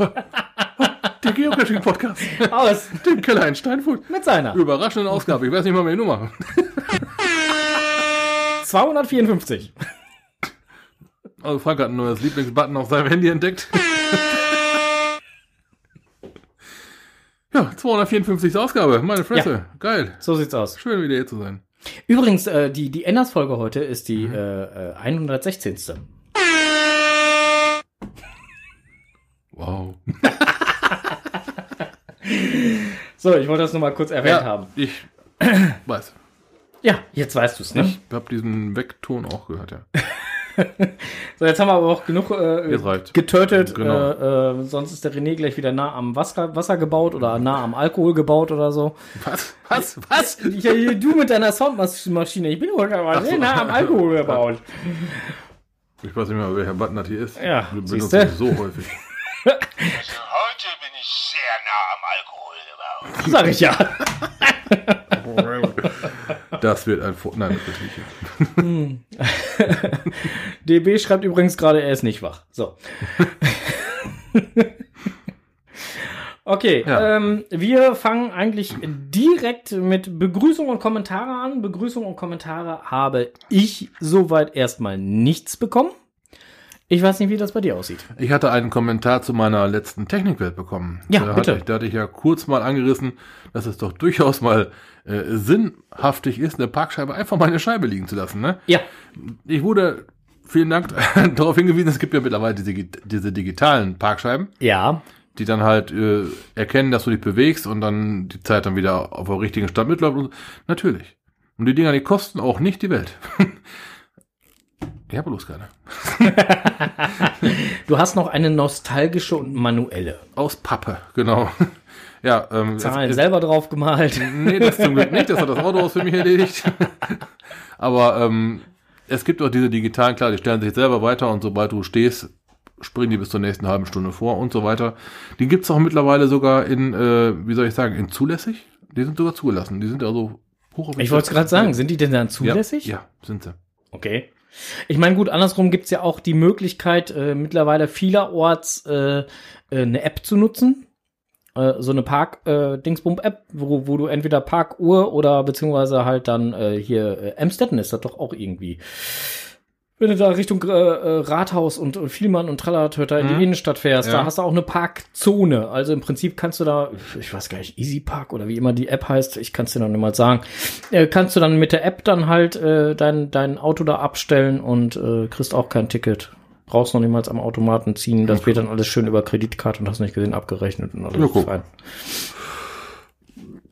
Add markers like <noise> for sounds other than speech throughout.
<laughs> Der Geocaching-Podcast. Aus. Dem Keller in Steinfurt. Mit seiner. Überraschende Ausgabe. Ich weiß nicht mal mehr die Nummer. <laughs> 254. Also Frank hat ein neues Lieblingsbutton auf seinem Handy entdeckt. <laughs> ja, 254. Ausgabe. Meine Fresse. Geil. So sieht's aus. Schön, wieder hier zu sein. Übrigens, äh, die, die Enders-Folge heute ist die äh, äh, 116. Wow. <laughs> So, ich wollte das nur mal kurz erwähnt haben. ich <clears throat> weiß. Ja, jetzt weißt du's, ne? Ich habe diesen Wegton auch gehört, ja. <laughs> So, jetzt haben wir aber auch genug äh, getötet. Genau. Äh, äh, sonst ist der René gleich wieder nah am Wasser, Wasser gebaut oder nah am Alkohol gebaut oder so. Was? Was? Was? Ja, du mit deiner Soundmaschine, ich bin heute aber sehr nah am Alkohol <laughs> gebaut. Ich weiß nicht mehr, welcher Button das hier ist. Ja, Wir benutzen es so häufig. Also heute bin ich sehr nah am Alkohol gebaut. Sag ich ja. <laughs> Das wird ein Fo Nein, das wird nicht. <laughs> DB schreibt übrigens gerade, er ist nicht wach. So. <laughs> Okay, Ja. ähm, wir fangen eigentlich direkt mit Begrüßung und Kommentare an. Begrüßung und Kommentare habe ich soweit erstmal nichts bekommen. Ich weiß nicht, wie das bei dir aussieht. Ich hatte einen Kommentar zu meiner letzten Technikwelt bekommen. Ja, da bitte. Hatte ich, da hatte ich ja kurz mal angerissen, dass es doch durchaus mal äh, sinnhaftig ist, eine Parkscheibe einfach mal in der Scheibe liegen zu lassen. Ne? Ja, Ich wurde, vielen Dank, <laughs> darauf hingewiesen, es gibt ja mittlerweile diese, diese digitalen Parkscheiben, ja, die dann halt äh, erkennen, dass du dich bewegst und dann die Zeit dann wieder auf dem richtigen Stand mitläuft. Natürlich. Und die Dinger, die kosten auch nicht die Welt. <laughs> ich habe bloß keine. du hast noch eine nostalgische und manuelle. Aus Pappe, genau. <laughs> Ja, ähm, Zahlen es- selber drauf gemalt. <laughs> Nee, das zum Glück nicht. Das hat das Autohaus für mich erledigt. <laughs> Aber ähm, es gibt auch diese digitalen, klar, die stellen sich selber weiter und sobald du stehst, springen die bis zur nächsten halben Stunde vor und so weiter. Die gibt's auch mittlerweile sogar in, äh, wie soll ich sagen, in zulässig. Die sind sogar zugelassen. Die sind also hoch Ich wollte es gerade sagen, sind die denn dann zulässig? Ja, ja, sind sie. Okay. Ich meine, gut, andersrum gibt's ja auch die Möglichkeit, äh, mittlerweile vielerorts äh, äh, eine App zu nutzen. Äh, so eine Park-Dingsbump-App, wo, wo du entweder Parkuhr oder beziehungsweise halt dann äh, hier äh, Amstetten ist das doch auch irgendwie. Wenn du da Richtung äh, äh, Rathaus und, und Vielmann und Trallertöter in Mhm. die Innenstadt fährst, Ja. da hast du auch eine Parkzone. Also im Prinzip kannst du da, ich weiß gar nicht, Easy Park oder wie immer die App heißt, ich kann es dir noch nicht mal sagen, äh, kannst du dann mit der App dann halt äh, dein, dein Auto da abstellen und äh, kriegst auch kein Ticket. Brauchst noch niemals am Automaten ziehen. Das wird dann alles schön über Kreditkarte und hast nicht gesehen abgerechnet und alles Ja, fein.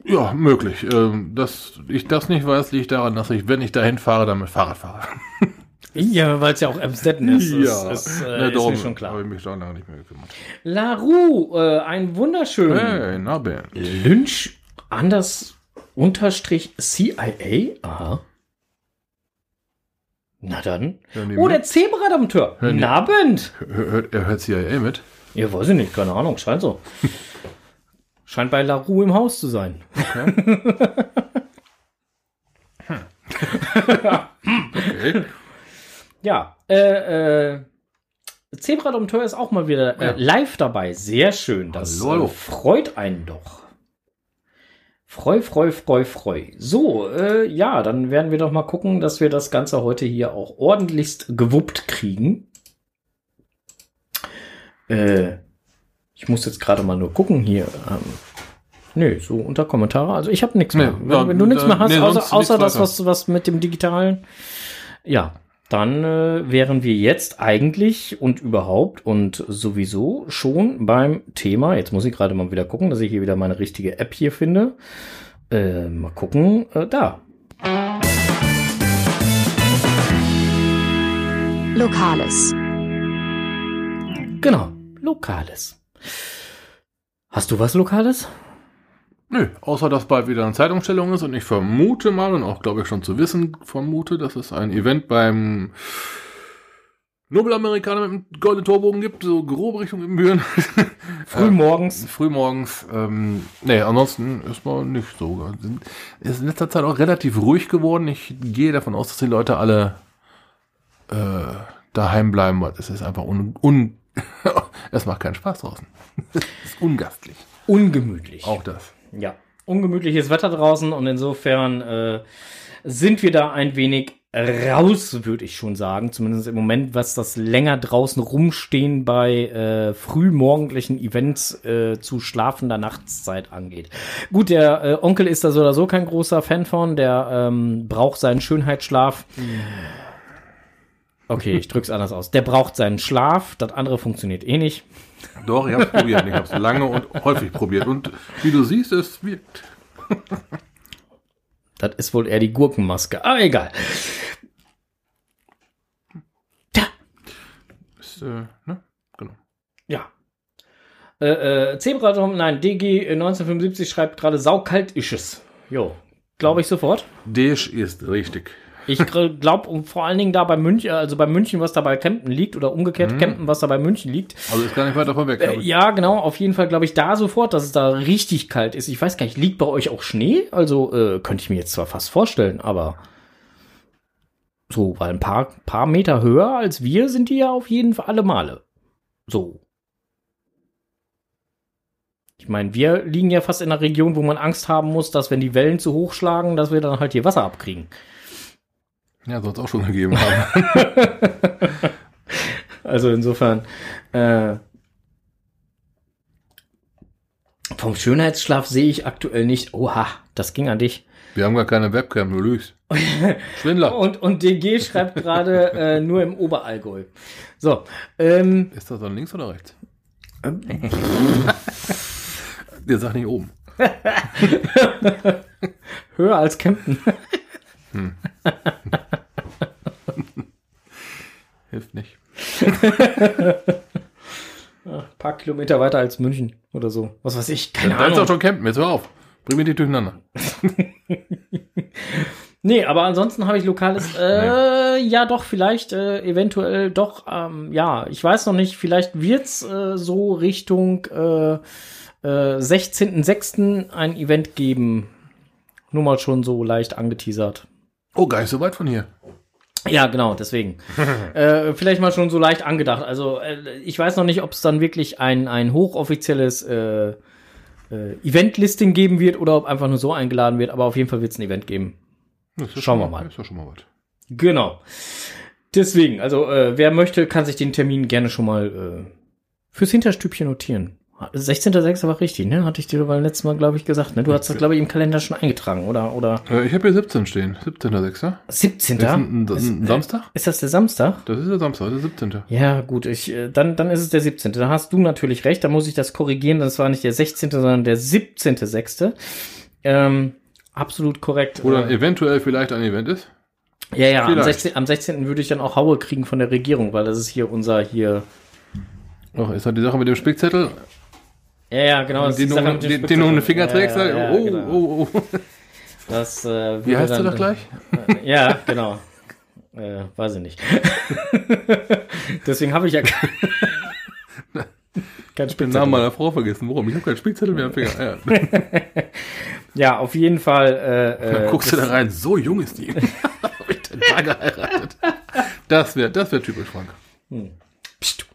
Ja, möglich. Ähm, dass ich das nicht weiß, liegt daran, dass ich, wenn ich dahin fahre, dann mit Fahrrad fahre. <laughs> Ja, weil es ja auch Amstetten ist. Ist, ist, äh, Ja, ist mir schon klar. habe ich mich da lange nicht mehr gekümmert. Laru, äh, ein wunderschön. Hey, na Ben. Lynch anders unterstrich CIA? Aha. Na dann. Oh, der Zebra-Dompteur. Hören die- Na, Abend. Hört, er hört CIA mit? Ja, weiß ich nicht, keine Ahnung, scheint so. <laughs> scheint bei Laru im Haus zu sein. Okay. <laughs> <laughs> Ja, äh, äh, Zebra-Dompteur ist auch mal wieder äh, Ja. live dabei. Sehr schön. Das Hallo, hallo. Äh, freut einen doch. Freu, freu, freu, freu. So, äh, ja, dann werden wir doch mal gucken, dass wir das Ganze heute hier auch ordentlichst gewuppt kriegen. Äh, ich muss jetzt gerade mal nur gucken hier. Ähm, nö, so unter Kommentare. Also ich habe nichts mehr. Nee, wenn, ja, wenn du nichts mehr hast, nee, außer, außer das, was, was mit dem Digitalen. Ja, dann äh, wären wir jetzt eigentlich und überhaupt und sowieso schon beim Thema. Jetzt muss ich gerade mal wieder gucken, dass ich hier wieder meine richtige App hier finde. Äh, mal gucken, äh, da. Lokales. Genau, Lokales. Hast du was Lokales? Nö, außer dass bald wieder eine Zeitumstellung ist und ich vermute mal und auch glaube ich schon zu wissen vermute, dass es ein Event beim Nobelamerikaner mit dem goldenen Torbogen gibt, so grobe Richtung Ibbenbüren. <laughs> Frühmorgens. Frühmorgens. Ähm, nee, ansonsten ist man nicht so. Ist in letzter Zeit auch relativ ruhig geworden. Ich gehe davon aus, dass die Leute alle äh, daheim bleiben. weil Es ist einfach un, un <laughs> es macht keinen Spaß draußen. <laughs> Es ist ungastlich. Ungemütlich. Auch das. Ja, ungemütliches Wetter draußen und insofern äh, sind wir da ein wenig raus, würde ich schon sagen. Zumindest im Moment, was das länger draußen rumstehen bei äh, frühmorgendlichen Events äh, zu schlafender Nachtszeit angeht. Gut, der äh, Onkel ist da so oder so kein großer Fan von. Der ähm, braucht seinen Schönheitsschlaf. Okay, ich drück's anders aus. Der braucht seinen Schlaf. Das andere funktioniert eh nicht. Doch, ich habe es probiert. Ich habe es lange und häufig probiert. Und wie du siehst, es wirkt. Das ist wohl eher die Gurkenmaske. Ah, egal. Ja, Ist, äh, ne? Genau. Ja. Äh, äh, Zebratom, nein, DG 1975 schreibt gerade saukalt ist es. Jo, glaube ich sofort. Desch ist richtig. Ich glaube, um, vor allen Dingen da bei München, also bei München, was da bei Kempten liegt, oder umgekehrt Kempten, was da bei München liegt. Also ist gar nicht weit davon weg. Äh, ja, genau, auf jeden Fall glaube ich da sofort, dass es da richtig kalt ist. Ich weiß gar nicht, liegt bei euch auch Schnee? Also äh, könnte ich mir jetzt zwar fast vorstellen, aber so, weil ein paar, paar Meter höher als wir sind die ja auf jeden Fall alle Male. So. Ich meine, wir liegen ja fast in einer Region, wo man Angst haben muss, dass wenn die Wellen zu hoch schlagen, dass wir dann halt hier Wasser abkriegen. Ja, soll es auch schon gegeben haben. <laughs> Also insofern, äh, vom Schönheitsschlaf sehe ich aktuell nicht. Oha, das ging an dich. Wir haben gar keine Webcam, du lügst. Schwindler. <laughs> Und, und DG schreibt gerade äh, nur im Oberallgäu. So, ähm, Ist das dann links oder rechts? <laughs> Der sagt nicht oben. höher als Kempten. Hilft nicht. <laughs> Ein paar Kilometer weiter als München oder so. Was weiß ich, keine Da ist Ahnung. doch schon Campen, jetzt hör auf. Bring mir die durcheinander. <laughs> Nee, aber ansonsten habe ich lokales, äh, ja doch, vielleicht, äh, eventuell doch, ähm, ja, ich weiß noch nicht, vielleicht wird's äh, so Richtung äh, äh, 16.06. ein Event geben. Nur mal schon so leicht angeteasert. Oh, gar nicht so weit von hier. Ja, genau, deswegen. <laughs> äh, vielleicht mal schon so leicht angedacht. Also äh, ich weiß noch nicht, ob es dann wirklich ein, ein hochoffizielles äh, äh, Event-Listing geben wird oder ob einfach nur so eingeladen wird, aber auf jeden Fall wird es ein Event geben. Schauen wir mal. Ist ja schon mal was. Genau. Deswegen, also äh, wer möchte, kann sich den Termin gerne schon mal äh, fürs Hinterstübchen notieren. 16.06. war richtig, ne? Hatte ich dir beim letzten Mal, glaube ich, gesagt. Ne? Du hast das, glaube ich, im Kalender schon eingetragen, oder? Oder Äh, ich habe hier 17 stehen. 17.6. 17. Ist ein, ein, ein Samstag? Ist das der Samstag? Das ist der Samstag, der 17. Ja, gut, ich, äh, dann, dann ist es der 17. Da hast du natürlich recht, da muss ich das korrigieren. Das war nicht der 16., sondern der 17.06. Ähm, absolut korrekt. Dann Äh, eventuell vielleicht ein Event ist. ja, ja, am vielleicht. 16, am 16. würde ich dann auch Haue kriegen von der Regierung, weil das ist hier unser hier. Oh, ist halt die Sache mit dem Spickzettel, Ja, ja, genau. den du, mit dem den, den du um Spickzettel. Finger trägst. Ja, ja, oh, genau. oh, oh. Das, äh, Wie heißt du dann- doch gleich? Äh, <laughs> ja, genau. Äh, weiß ich nicht. <laughs> Deswegen habe ich ja kein, kein Den Namen meiner Frau vergessen. Warum? Ich habe keinen Spickzettel mehr am Finger. Ja. <laughs> Ja, auf jeden Fall. Äh, Dann äh, guckst du da rein, so jung ist die. Hab ich denn da geheiratet? Das wäre das wär typisch Frank. Psst.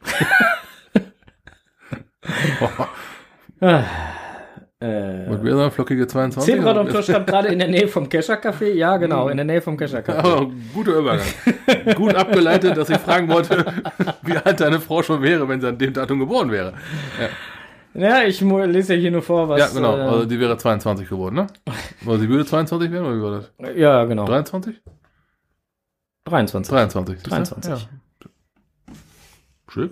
Und wir sind flockige 22. Zebra Dom stand gerade in der Nähe vom Kescher Café. Ja, genau, in der Nähe vom Kescher Café. Aber guter Übergang. Gut abgeleitet, dass ich fragen wollte, <laughs> wie alt deine Frau schon wäre, wenn sie an dem Datum geboren wäre. Ja, ich mu- lese ja hier nur vor, was. ja, genau. Äh, Also die wäre 22 geworden, ne? Oder sie würde 22 werden, oder wie war das? ja, genau. 23? 23. 23. siehst du? 23. Ja. Schick.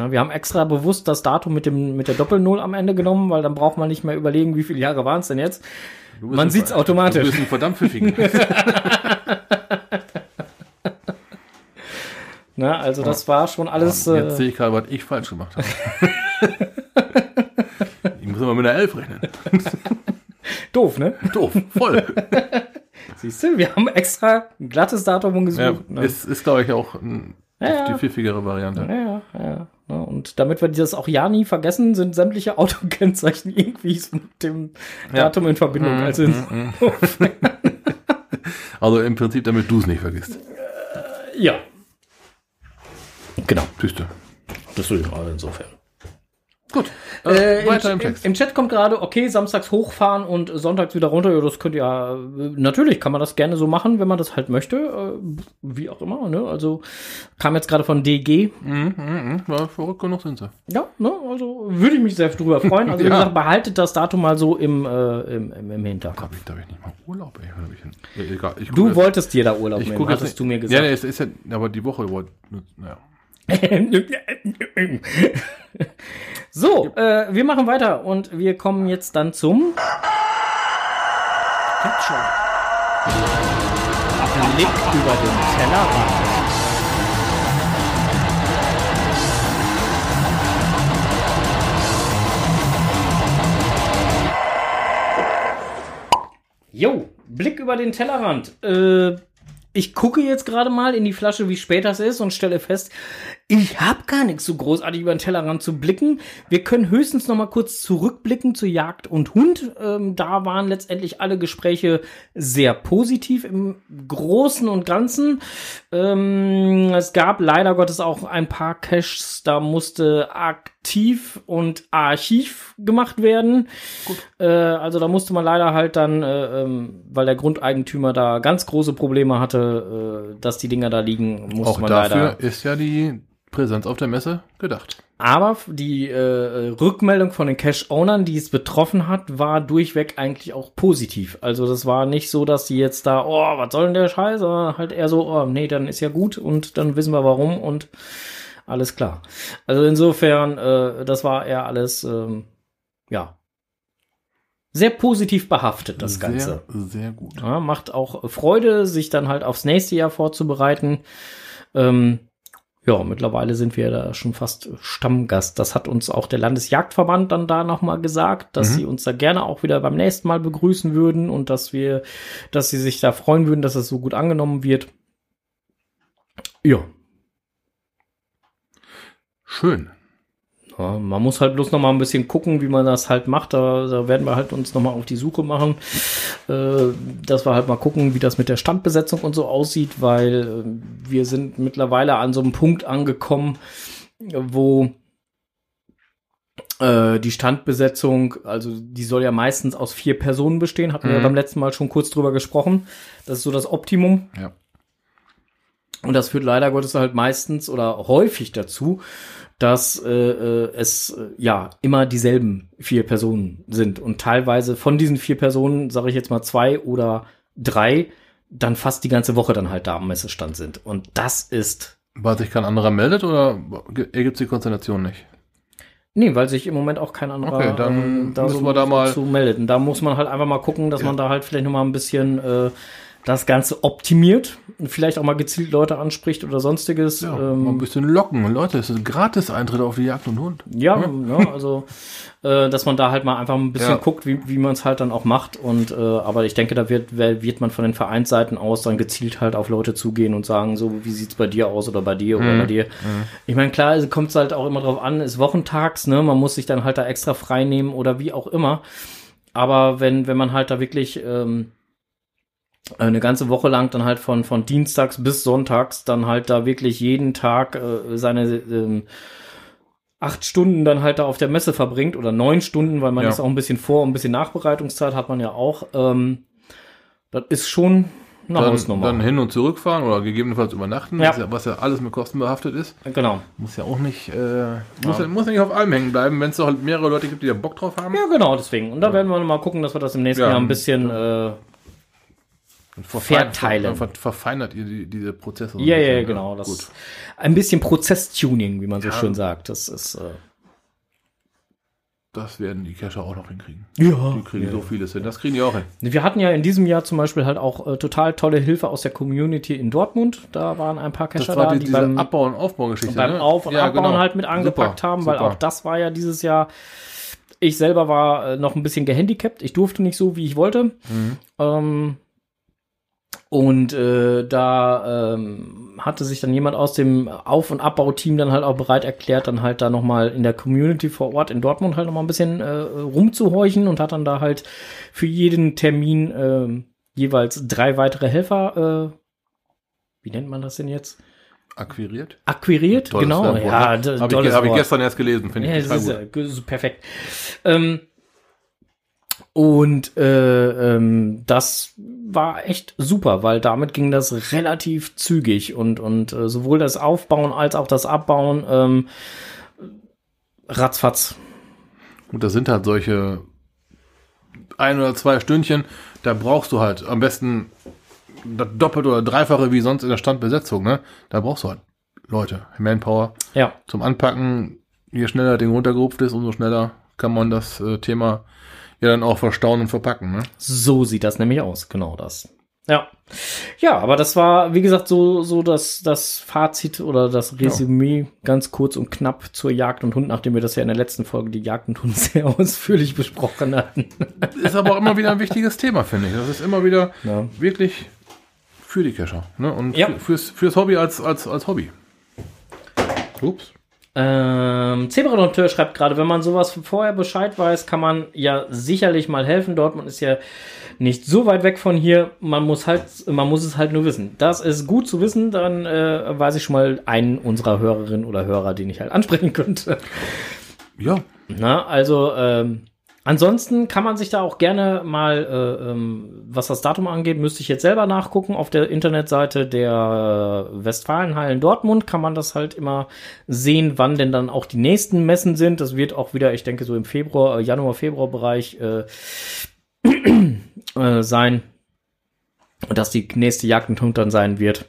Ja, wir haben extra bewusst das Datum mit, dem, mit der Doppel-Null am Ende genommen, weil dann braucht man nicht mehr überlegen, wie viele Jahre waren es denn jetzt. Man ein- sieht's automatisch. Du bist ein verdammt pfiffigen. <laughs> Na, also das war schon alles. Jetzt Äh, sehe ich gerade, was ich falsch gemacht habe. <laughs> ich muss immer mit einer Elf rechnen. <laughs> doof, ne? Doof, voll. Siehst du, wir haben extra ein glattes Datum Ja, gesucht. ne? ist, ist glaube ich, auch ein, Ja, ja. die pfiffigere Variante. Ja, ja. Ne? Und damit wir das auch ja nie vergessen, sind sämtliche Autokennzeichen <laughs> irgendwie mit dem Ja. Datum in Verbindung. Mhm, Also in, <laughs> Also im Prinzip, damit du es nicht vergisst. ja. Genau. Tüste. Deswegen, also insofern. Gut. Äh, weiter im, im Text. Im Chat kommt gerade, okay, samstags hochfahren und sonntags wieder runter. Ja, das könnt ihr ja, äh, natürlich kann man das gerne so machen, wenn man das halt möchte. Äh, wie auch immer, ne? Also kam jetzt gerade von DG. Mhm, mhm, mhm. Ja, verrückt genug sind sie. Ja, ne? Also würde ich mich sehr drüber freuen. Also wie <laughs> Ja. gesagt, behaltet das Datum mal so im, äh, im, im, im Hinterkopf. Da hab ich nicht mal Urlaub, ey. Ich Ja, egal. Ich Du jetzt- wolltest dir da Urlaub ich nehmen, hattest nicht- du mir Ja, gesagt. nee, es ist ja, aber die Woche. Naja. <laughs> so, äh, wir machen weiter und wir kommen jetzt dann zum Ketchup. Blick über den Tellerrand. Jo, Blick über den Tellerrand. Äh, ich gucke jetzt gerade mal in die Flasche, wie spät das ist und stelle fest, ich habe gar nichts so großartig über den Tellerrand zu blicken. Wir können höchstens noch mal kurz zurückblicken zu Jagd und Hund. Ähm, da waren letztendlich alle Gespräche sehr positiv im Großen und Ganzen. Ähm, es gab leider Gottes auch ein paar Caches, da musste aktiv und archiv gemacht werden. Äh, also da musste man leider halt dann, äh, ähm, weil der Grundeigentümer da ganz große Probleme hatte, äh, dass die Dinger da liegen, musste Auch man dafür leider. ist ja die Präsenz auf der Messe gedacht. Aber die äh, Rückmeldung von den Cash-Ownern, die es betroffen hat, war durchweg eigentlich auch positiv. Also das war nicht so, dass sie jetzt da, oh, was soll denn der Scheiß, sondern halt eher so, oh, nee, dann ist ja gut und dann wissen wir warum und alles klar. Also insofern, äh, das war eher alles, ähm, ja, sehr positiv behaftet, das Ganze. Sehr, sehr gut. Ja, macht auch Freude, sich dann halt aufs nächste Jahr vorzubereiten. Ähm, ja, mittlerweile sind wir da schon fast Stammgast. Das hat uns auch der Landesjagdverband dann da nochmal gesagt, dass Mhm. sie uns da gerne auch wieder beim nächsten Mal begrüßen würden und dass wir, dass sie sich da freuen würden, dass es so gut angenommen wird. Ja, Schön. Ja, man muss halt bloß noch mal ein bisschen gucken, wie man das halt macht. Da, da werden wir halt uns noch mal auf die Suche machen, äh, dass wir halt mal gucken, wie das mit der Standbesetzung und so aussieht, weil äh, wir sind mittlerweile an so einem Punkt angekommen, wo äh, die Standbesetzung, also die soll ja meistens aus vier Personen bestehen, hatten wir Mhm. beim letzten Mal schon kurz drüber gesprochen. Das ist so das Optimum. Ja. Und das führt leider Gottes halt meistens oder häufig dazu, dass äh, äh, es äh, ja immer dieselben vier Personen sind und teilweise von diesen vier Personen, sage ich jetzt mal zwei oder drei, dann fast die ganze Woche dann halt da am Messestand sind. Und das ist Weil sich kein anderer meldet oder ergibt sich die Konstellation nicht? Nee, weil sich im Moment auch kein anderer Okay, dann äh, müssen wir da mal- zu meldet. Und da muss man halt einfach mal gucken, dass Ja. man da halt vielleicht noch mal ein bisschen äh, das Ganze optimiert und vielleicht auch mal gezielt Leute anspricht oder sonstiges. Ja, ähm, mal ein bisschen locken. Leute, es ist ein Gratis-Eintritt auf die Jagd und Hund. Ja, ja also äh, dass man da halt mal einfach ein bisschen Ja. guckt, wie, wie man es halt dann auch macht. Und äh, aber ich denke, da wird, wird man von den Vereinsseiten aus dann gezielt halt auf Leute zugehen und sagen, so, wie sieht's bei dir aus oder bei dir oder Mhm. bei dir. Ich meine, klar, es kommt halt auch immer drauf an, ist wochentags, ne? Man muss sich dann halt da extra frei nehmen oder wie auch immer. Aber wenn, wenn man halt da wirklich ähm, eine ganze Woche lang dann halt von, von Dienstags bis Sonntags dann halt da wirklich jeden Tag äh, seine ähm, acht Stunden dann halt da auf der Messe verbringt oder neun Stunden, weil man Ja. ist auch ein bisschen Vor- und ein bisschen Nachbereitungszeit hat man ja auch. Ähm, das ist schon eine Dann, Hausnummer. dann hin und zurückfahren oder gegebenenfalls übernachten, Ja. was, ja, alles mit Kosten behaftet ist. genau. Muss ja auch nicht, äh, muss, ja. muss nicht auf allem hängen bleiben, wenn es doch halt mehrere Leute gibt, die da Bock drauf haben. Ja, genau, deswegen. Und da werden wir mal gucken, dass wir das im nächsten Ja. Jahr ein bisschen äh, Und Verteilen. Ver, ver, verfeinert ihr die, diese Prozesse. Ja, ja, ja, genau. Das Gut. ein bisschen Prozesstuning, wie man so Ja. schön sagt. Das ist äh, Das werden die Cacher auch noch hinkriegen. ja. Die kriegen so vieles hin. Das kriegen die auch hin. Wir hatten ja in diesem Jahr zum Beispiel halt auch äh, total tolle Hilfe aus der Community in Dortmund. Da waren ein paar war da, die, die beim, Abbau- und Aufbaugeschichte. beim ne? Auf- und Ja, Abbauen genau. halt mit angepackt Super, haben, weil super. auch das war ja dieses Jahr. Ich selber war äh, noch ein bisschen gehandicapt. Ich durfte nicht so, wie ich wollte. Mhm. Ähm, und äh, da ähm, hatte sich dann jemand aus dem Auf- und Abbauteam dann halt auch bereit erklärt, dann halt da nochmal in der Community vor Ort in Dortmund halt nochmal ein bisschen äh, rumzuhorchen und hat dann da halt für jeden Termin ähm, jeweils drei weitere Helfer, äh, wie nennt man das denn jetzt? Akquiriert? Akquiriert, Tolles genau. Ja, ne? Habe ich, hab ich gestern erst gelesen, finde Ja, ich total gut. ja, das ist perfekt. Ähm, und äh, ähm, das war echt super, weil damit ging das relativ zügig und und äh, sowohl das Aufbauen als auch das Abbauen ähm, ratzfatz. Und das sind halt solche ein oder zwei Stündchen, da brauchst du halt am besten das Doppelte oder Dreifache wie sonst in der Standbesetzung, ne? Da brauchst du halt Leute, Manpower Ja, zum Anpacken. Je schneller Ding runtergerupft ist, umso schneller kann man das äh, Thema ja dann auch verstauen und verpacken, ne? so sieht das nämlich aus, genau das. Ja. Ja, aber das war, wie gesagt, so, so das, das Fazit oder das Resümee ganz kurz und knapp zur Jagd und Hund, nachdem wir das ja in der letzten Folge die Jagd und Hund <laughs> sehr ausführlich besprochen hatten. Ist aber auch immer wieder ein wichtiges Thema, finde ich. Das ist immer wieder Ja. wirklich für die Kescher, ne? Und Ja. für, fürs, fürs Hobby als, als, als Hobby. Ups. Ähm, Zebra-Dompteur schreibt gerade, wenn man sowas vorher Bescheid weiß, kann man ja sicherlich mal helfen. Dortmund ist ja nicht so weit weg von hier. Man muss halt, man muss es halt nur wissen. Das ist gut zu wissen. Dann äh, weiß ich schon mal einen unserer Hörerinnen oder Hörer, den ich halt ansprechen könnte. Ja, Na, also ähm, ansonsten kann man sich da auch gerne mal, äh, ähm, was das Datum angeht, müsste ich jetzt selber nachgucken. Auf der Internetseite der äh, Westfalenhallen Dortmund kann man das halt immer sehen, wann denn dann auch die nächsten Messen sind. Das wird auch wieder, ich denke, so im Februar, äh, Januar, Februar-Bereich äh, <clears throat> äh, sein. Und dass die nächste Jagd und Hund dann sein wird.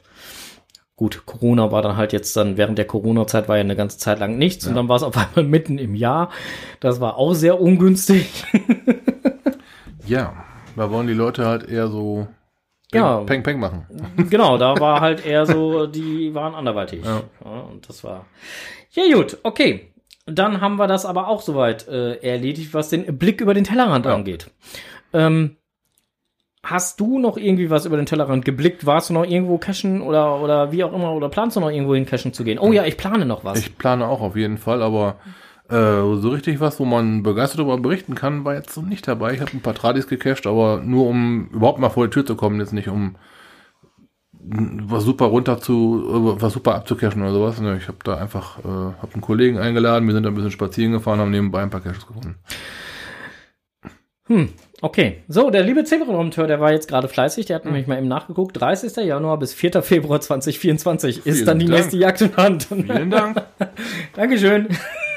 Gut, Corona war dann halt jetzt dann, während der Corona-Zeit war ja eine ganze Zeit lang nichts und dann war es auf einmal <laughs> mitten im Jahr. Das war auch sehr ungünstig. <laughs> ja. Da wollen die Leute halt eher so Peng, Ja. Peng, Peng machen. <laughs> genau, da war halt eher so, die waren anderweitig. Ja. Ja, und das war. Ja, gut, okay. Dann haben wir das aber auch soweit äh, erledigt, was den Blick über den Tellerrand Ja. angeht. Ähm, hast du noch irgendwie was über den Tellerrand geblickt? Warst du noch irgendwo cashen oder, oder wie auch immer? Oder planst du noch irgendwo hin cashen zu gehen? Oh ja, ich plane noch was. Ich plane auch auf jeden Fall, aber äh, so richtig was, wo man begeistert darüber berichten kann, war jetzt so nicht dabei. Ich habe ein paar Tradis gecached, aber nur um überhaupt mal vor die Tür zu kommen, jetzt nicht um was super runter zu, was super abzucachen oder sowas. Ne, Ich habe da einfach, äh, habe einen Kollegen eingeladen, wir sind da ein bisschen spazieren gefahren, haben nebenbei ein paar Caches gefunden. Hm, okay. So, der liebe Zebra-Prompteur, der war jetzt gerade fleißig, der hat nämlich mal eben nachgeguckt. 30. Januar bis 4. Februar 2024 ist Vielen dann die Dank. nächste Jagd in Hand. Vielen Dank. <laughs> Dankeschön.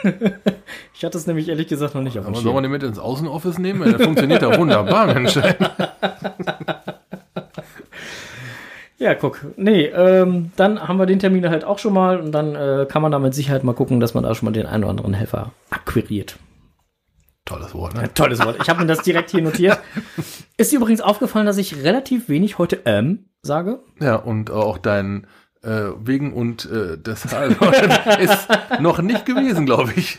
<laughs> ich hatte es nämlich ehrlich gesagt noch nicht auf dem Aber soll man Schirm. den mit ins Außenoffice nehmen? Der funktioniert ja wunderbar, Mensch. <laughs> Ja, guck. Nee, ähm, dann haben wir den Termin halt auch schon mal und dann äh, kann man da mit Sicherheit mal gucken, dass man da schon mal den einen oder anderen Helfer akquiriert. Tolles Wort, ne? Tolles Wort. Ich habe mir das direkt hier notiert. <laughs> Ist dir übrigens aufgefallen, dass ich relativ wenig heute ähm sage? Ja, und auch dein äh, wegen und äh, deshalb <laughs> ist noch nicht gewesen, glaube ich.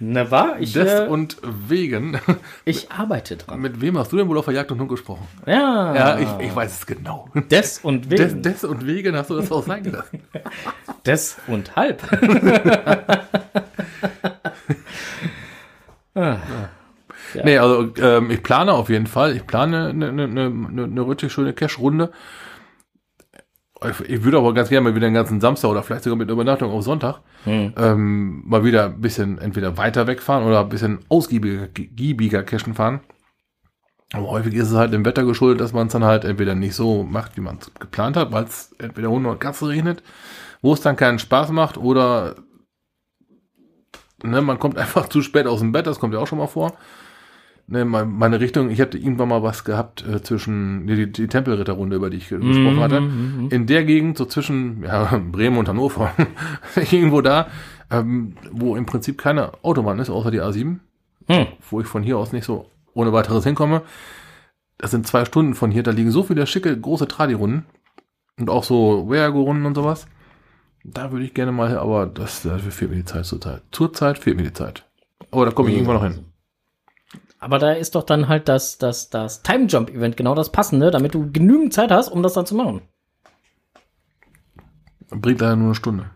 Na war, ich, Des äh, und wegen. <laughs> ich arbeite dran. Mit wem hast du denn wohl auf der Jagd und Hund gesprochen? Ja, Ja, ich, ich weiß es genau. des und Des, wegen. des und wegen hast du das auch sein gelassen. Des und halb. Ah. Ja. Nee, also ähm, ich plane auf jeden Fall. Ich plane eine, eine, eine, eine richtig schöne Cash-Runde. Ich, würde aber ganz gerne mal wieder den ganzen Samstag oder vielleicht sogar mit Übernachtung auf Sonntag Hm. ähm, mal wieder ein bisschen entweder weiter wegfahren oder ein bisschen ausgiebiger giebiger cashen fahren. Aber häufig ist es halt dem Wetter geschuldet, dass man es dann halt entweder nicht so macht, wie man es geplant hat, weil es entweder Hunde oder Katze regnet, wo es dann keinen Spaß macht oder ne, man kommt <laughs> einfach zu spät aus dem Bett, das kommt ja auch schon mal vor. Ne, me- meine Richtung, ich hatte irgendwann mal was gehabt äh, zwischen die, die, Tempelritterrunde, über die ich ge- gesprochen hatte. In der Gegend, so zwischen ja, <laughs> Bremen und Hannover, <laughs> irgendwo da, ähm, wo im Prinzip keine Autobahn ist, außer die A7, Hm. wo ich von hier aus nicht so ohne weiteres hinkomme. Das sind zwei Stunden von hier, da liegen so viele schicke, große Tradi-Runden und auch so Weago-Runden und sowas. Da würde ich gerne mal, aber das, dafür fehlt mir die Zeit zurzeit. Zurzeit fehlt mir die Zeit. Aber da komme ich irgendwann noch hin. Aber da ist doch dann halt das, das, das Time Jump Event genau das passende, damit du genügend Zeit hast, um das dann zu machen. Bringt leider nur eine Stunde.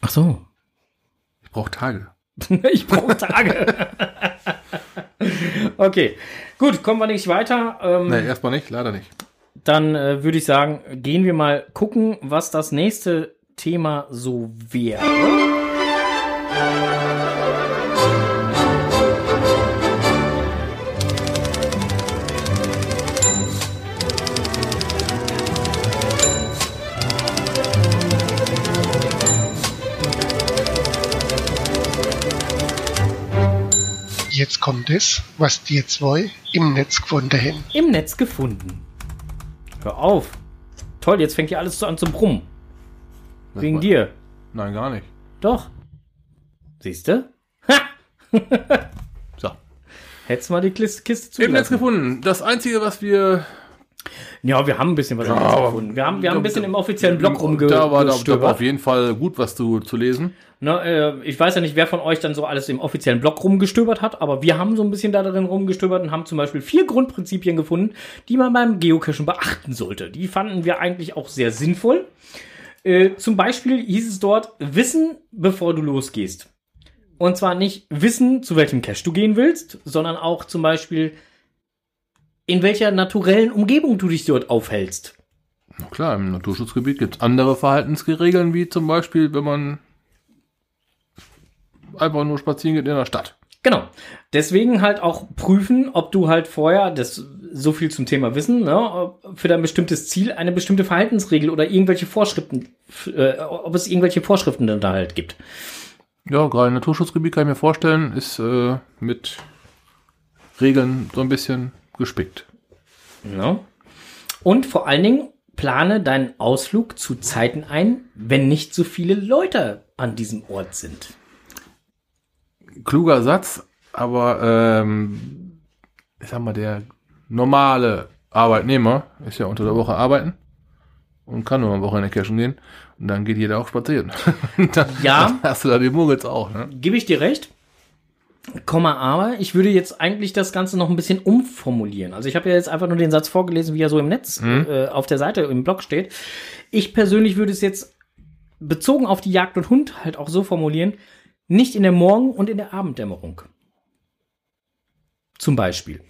Ach so. Ich brauche Tage. <laughs> ich brauche Tage. <laughs> okay. Gut, kommen wir nicht weiter. Ähm, Nee, erstmal nicht, leider nicht. Dann äh, würde ich sagen, gehen wir mal gucken, was das nächste Thema so wäre. Jetzt kommt es, was die zwei im Netz gefunden haben. Im Netz gefunden. Hör auf. Toll, jetzt fängt hier alles so an zu brummen. Das Wegen war- dir. Nein, gar nicht. Doch. Siehst du? Ha! So. Hättest mal die Kiste, Kiste Im Netz zugelassen. gefunden. Das Einzige, was wir Ja, wir haben ein bisschen was aber- gefunden. Wir haben, wir haben ein bisschen im offiziellen Blog Da war, da, da war auf jeden Fall gut was zu, zu lesen. Ne, äh, ich weiß ja nicht, wer von euch dann so alles im offiziellen Blog rumgestöbert hat, aber wir haben so ein bisschen da drin rumgestöbert und haben zum Beispiel vier Grundprinzipien gefunden, die man beim Geocachen beachten sollte. Die fanden wir eigentlich auch sehr sinnvoll. Äh, zum Beispiel hieß es dort, wissen, bevor du losgehst. Und zwar nicht wissen, zu welchem Cache du gehen willst, sondern auch zum Beispiel, in welcher naturellen Umgebung du dich dort aufhältst. Na klar, im Naturschutzgebiet gibt es andere Verhaltensregeln, wie zum Beispiel, wenn man einfach nur spazieren geht in der Stadt. Genau. Deswegen halt auch prüfen, ob du halt vorher, das so viel zum Thema Wissen, ne, ob für dein bestimmtes Ziel eine bestimmte Verhaltensregel oder irgendwelche Vorschriften, äh, ob es irgendwelche Vorschriften dann da halt gibt. Ja, gerade Naturschutzgebiet kann ich mir vorstellen, ist äh, mit Regeln so ein bisschen gespickt. Ne? Und vor allen Dingen plane deinen Ausflug zu Zeiten ein, wenn nicht so viele Leute an diesem Ort sind. Kluger Satz, aber ähm, ich sag mal, der normale Arbeitnehmer ist ja unter der Woche arbeiten und kann nur am Wochenende cashen gehen. Und dann geht jeder auch spazieren. <laughs> dann Ja. hast du da die Muggels auch, ne? Gebe ich dir recht. Komma, aber ich würde jetzt eigentlich das Ganze noch ein bisschen umformulieren. Also ich habe ja jetzt einfach nur den Satz vorgelesen, wie er so im Netz äh, auf der Seite im Blog steht. Ich persönlich würde es jetzt bezogen auf die Jagd und Hund halt auch so formulieren, nicht in der Morgen- und in der Abenddämmerung. Zum Beispiel.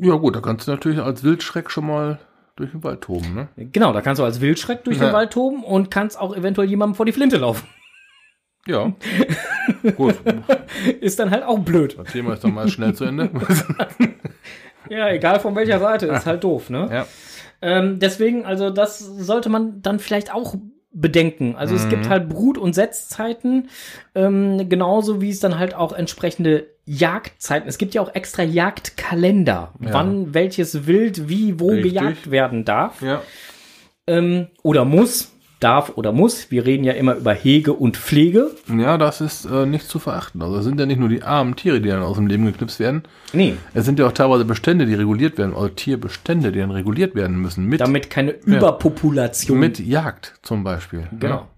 Ja gut, da kannst du natürlich als Wildschreck schon mal durch den Wald toben, ne? Genau, da kannst du als Wildschreck durch den Ja. Wald toben und kannst auch eventuell jemandem vor die Flinte laufen. Ja. <laughs> gut, Ist dann halt auch blöd. das Thema ist dann mal schnell zu Ende. <laughs> Ja, egal von welcher Seite, ist halt doof, ne? ja. Ähm, deswegen, also das sollte man dann vielleicht auch bedenken. Also es gibt halt Brut- und Setzzeiten, ähm, genauso wie es dann halt auch entsprechende Jagdzeiten. Es gibt ja auch extra Jagdkalender, Ja. wann welches Wild wie wo Richtig. gejagt werden darf Ja. ähm, oder muss. Darf oder muss. Wir reden ja immer über Hege und Pflege. Ja, das ist äh, nicht zu verachten. Also es sind ja nicht nur die armen Tiere, die dann aus dem Leben geknipst werden. Nee, Es sind ja auch teilweise Bestände, die reguliert werden, also Tierbestände, die dann reguliert werden müssen. Mit, damit keine Überpopulation. mit Jagd zum Beispiel. Genau.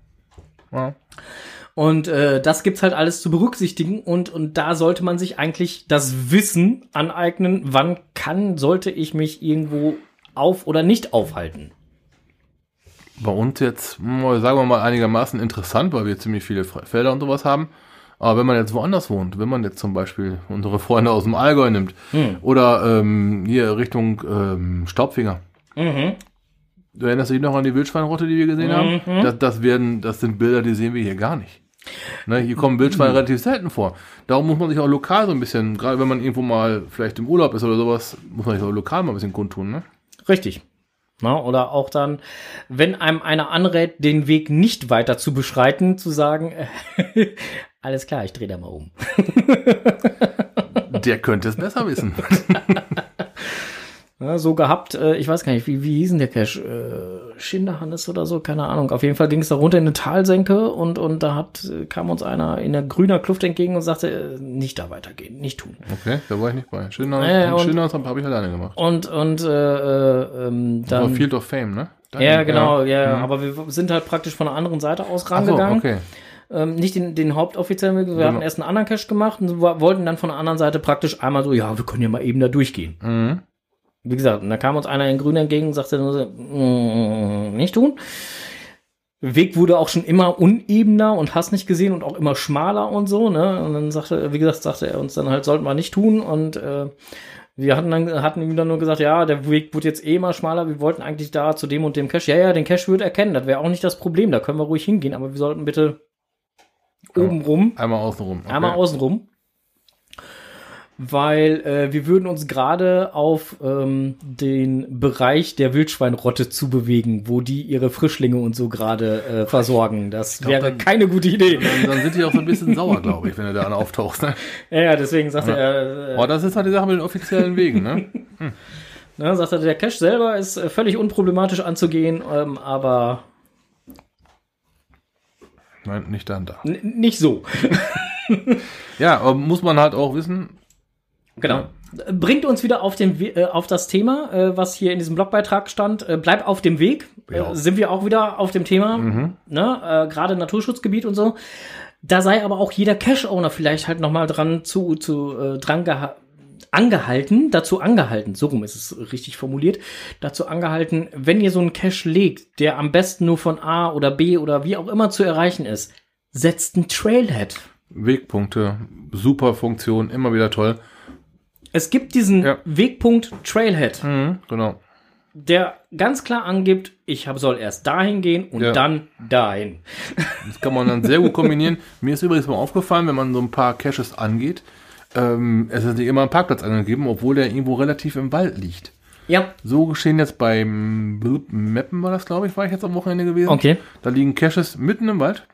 Ja. Und äh, das gibt's halt alles zu berücksichtigen und, und da sollte man sich eigentlich das Wissen aneignen, wann kann, sollte ich mich irgendwo auf oder nicht aufhalten. Bei uns jetzt, sagen wir mal, einigermaßen interessant, weil wir ziemlich viele Felder und sowas haben. Aber wenn man jetzt woanders wohnt, wenn man jetzt zum Beispiel unsere Freunde aus dem Allgäu nimmt Hm. oder ähm, hier Richtung ähm, Staubfinger. Mhm. Du erinnerst dich noch an die Wildschweinrotte, die wir gesehen haben? Das, das, werden, das sind Bilder, die sehen wir hier gar nicht. Ne, hier kommen Wildschweine relativ selten vor. Darum muss man sich auch lokal so ein bisschen, gerade wenn man irgendwo mal vielleicht im Urlaub ist oder sowas, muss man sich auch lokal mal ein bisschen kundtun. Ne? Richtig. Na, oder auch dann, wenn einem einer anrät, den Weg nicht weiter zu beschreiten, zu sagen, äh, <laughs> alles klar, ich drehe da mal um. <laughs> Der könnte es besser wissen. <laughs> Ja, so gehabt, äh, ich weiß gar nicht, wie, wie hieß denn der Cache? Äh, Schinderhannes oder so, keine Ahnung. Auf jeden Fall ging es da runter in eine Talsenke und, und da hat, äh, kam uns einer in der grüner Kluft entgegen und sagte, äh, nicht da weitergehen, nicht tun. Okay, da war ich nicht bei. Ja, und- schöner habe ich alleine gemacht. Und, und, äh, äh, ähm, dann. Field of Fame, ne? Da- Ja, genau, ja, ja, Mhm. aber wir sind halt praktisch von der anderen Seite aus Ach so, rangegangen. okay. ähm, nicht den, den hauptoffiziellen wir Genau. hatten erst einen anderen Cache gemacht und wo- wollten dann von der anderen Seite praktisch einmal so, ja, wir können ja mal eben da durchgehen. Mhm. Wie gesagt, und da kam uns einer in grün entgegen und sagte nur so, "Mm, nicht tun. Der Weg wurde auch schon immer unebener und hast nicht gesehen und auch immer schmaler und so, ne? Und dann sagte, wie gesagt, sagte er uns dann halt, sollten wir nicht tun und äh, Wir hatten dann hatten ihm dann nur gesagt, ja, der Weg wird jetzt eh immer schmaler. Wir wollten eigentlich da zu dem und dem Cache. Ja, ja, den Cache wird erkennen. Das wäre auch nicht das Problem. Da können wir ruhig hingehen. Aber wir sollten bitte oben rum, Einmal außenrum. Okay. einmal außen rum. Weil äh, wir würden uns gerade auf ähm, den Bereich der Wildschweinrotte zubewegen, wo die ihre Frischlinge und so gerade äh, versorgen. Das glaub, wäre dann- keine gute Idee. Dann, dann sind die auch so ein bisschen sauer, glaube ich, wenn du da auftauchst. Ne? <laughs> Ja, ja, deswegen sagt er, äh, Aber das ist halt die Sache mit den offiziellen Wegen. Ne? <laughs> Ne, sagt er, der Cache selber ist äh, völlig unproblematisch anzugehen, ähm, aber Nein, nicht dann da. n- nicht so. <laughs> Ja, aber muss man halt auch wissen, Genau. Bringt uns wieder auf, den, äh, auf das Thema, äh, was hier in diesem Blogbeitrag stand. Äh, bleib auf dem Weg. Ja. Äh, sind wir auch wieder auf dem Thema. Ne? Äh, Gerade Naturschutzgebiet und so. Da sei aber auch jeder Cache-Owner vielleicht halt nochmal dran zu, zu äh, dran geha angehalten, dazu angehalten, so rum ist es richtig formuliert, dazu angehalten, wenn ihr so einen Cache legt, der am besten nur von A oder B oder wie auch immer zu erreichen ist, setzt einen Trailhead. Wegpunkte, super Funktion, immer wieder toll. Es gibt diesen Ja. Wegpunkt Trailhead. Mhm, genau. der ganz klar angibt, ich hab, soll erst dahin gehen und Ja. dann dahin. Das kann man dann sehr gut kombinieren. <laughs> Mir ist übrigens mal aufgefallen, wenn man so ein paar Caches angeht, ähm, es ist nicht immer ein Parkplatz angegeben, obwohl der irgendwo relativ im Wald liegt. Ja, So geschehen jetzt beim Mappen war das, glaube ich, war ich jetzt am Wochenende gewesen. okay. Da liegen Caches mitten im Wald.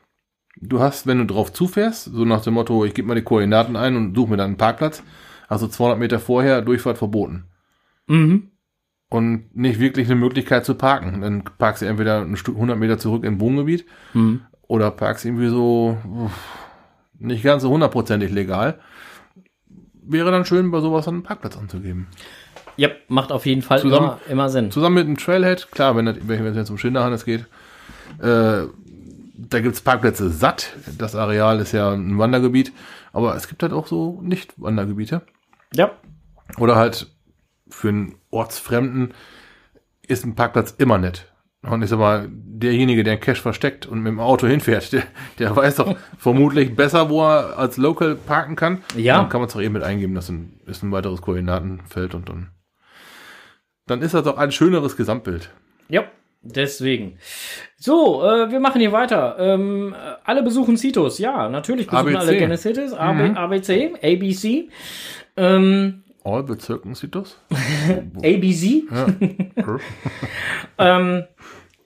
Du hast, wenn du drauf zufährst, so nach dem Motto, ich gebe mal die Koordinaten ein und suche mir dann einen Parkplatz, also 200 Meter vorher Durchfahrt verboten. Mhm. Und nicht wirklich eine Möglichkeit zu parken. Dann parkst du entweder ein Stück 100 Meter zurück im Wohngebiet Mhm. oder parkst irgendwie so uff, nicht ganz so hundertprozentig legal. Wäre dann schön, bei sowas einen Parkplatz anzugeben. Ja, macht auf jeden Fall Zusammen- immer, immer Sinn. Zusammen mit dem Trailhead, klar, wenn das- wenn es jetzt um Schinderhannes geht, äh, da gibt's Parkplätze satt. Das Areal ist ja ein Wandergebiet, aber es gibt halt auch so Nicht-Wandergebiete. Ja, Oder halt für einen Ortsfremden ist ein Parkplatz immer nett. Und ich sag mal, derjenige, der Cash versteckt und mit dem Auto hinfährt, der, der weiß doch <laughs> vermutlich besser, wo er als Local parken kann. Ja. Dann kann man es doch eben mit eingeben, das ist ein weiteres Koordinatenfeld und dann, dann ist das doch ein schöneres Gesamtbild. ja, deswegen. So, äh, wir machen hier weiter. Ähm, äh, alle besuchen Citos. Ja, natürlich besuchen ABC. alle gerne Citos. AB, ABC, ABC. Ähm, All Bezirken sieht das? <laughs> ABC. Ja. <laughs> Ähm,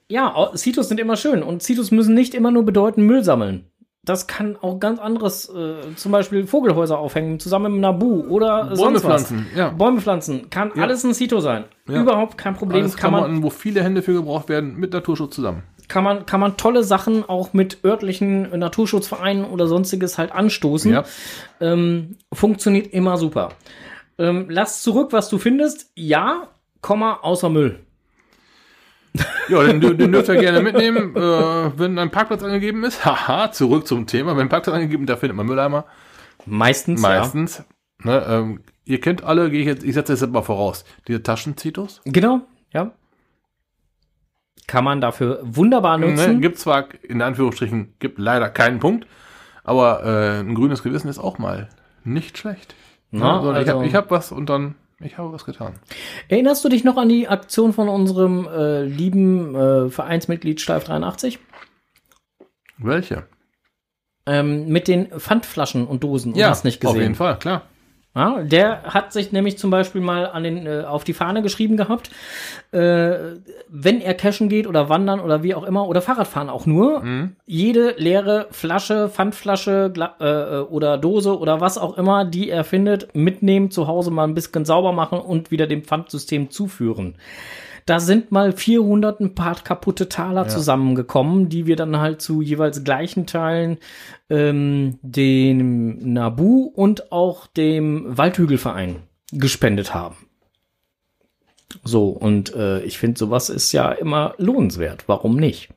ja, Citos sind immer schön und Citos müssen nicht immer nur bedeuten Müll sammeln. Das kann auch ganz anderes, äh, zum Beispiel Vogelhäuser aufhängen, zusammen mit Nabu oder Bäume sonst was. pflanzen, ja. Bäume pflanzen, kann alles ein Cito sein. Ja. Überhaupt kein Problem. Alles kann, man, Klamotten, wo viele Hände für gebraucht werden, mit Naturschutz zusammen. Kann, man, kann man tolle Sachen auch mit örtlichen Naturschutzvereinen oder sonstiges halt anstoßen. Ja. Ähm, funktioniert immer super. Ähm, lass zurück, was du findest. Ja, Komma, außer Müll. Ja, den, den dürft ihr gerne mitnehmen, äh, wenn ein Parkplatz angegeben ist. Haha, zurück zum Thema. Wenn ein Parkplatz angegeben ist, da findet man Mülleimer. Meistens, Meistens. Ne, ähm, ihr kennt alle, gehe ich jetzt, ich setze das jetzt mal voraus, diese Taschenzitos. ja. Genau, ja. Kann man dafür wunderbar Ne, nutzen. gibt zwar, in Anführungsstrichen, gibt leider keinen Punkt, aber äh, ein grünes Gewissen ist auch mal nicht schlecht. Na, Ne, sondern ich also- habe ich hab was und dann, ich habe was getan. Erinnerst du dich noch an die Aktion von unserem äh, lieben äh, Vereinsmitglied Steif 83? Welche? Ähm, mit den Pfandflaschen und Dosen und hast nicht auf jeden gesehen. Fall, klar. Ja, der hat sich nämlich zum Beispiel mal an den, äh, auf die Fahne geschrieben gehabt, äh, wenn er cashen geht oder wandern oder wie auch immer oder Fahrradfahren auch nur, jede leere Flasche, Pfandflasche äh, äh, oder Dose oder was auch immer, die er findet, mitnehmen, zu Hause mal ein bisschen sauber machen und wieder dem Pfandsystem zuführen. Da sind mal 400 ein paar kaputte Taler zusammengekommen, die wir dann halt zu jeweils gleichen Teilen ähm, dem Nabu und auch dem Waldhügelverein gespendet haben. So, und äh, ich finde, sowas ist ja immer lohnenswert. Warum nicht?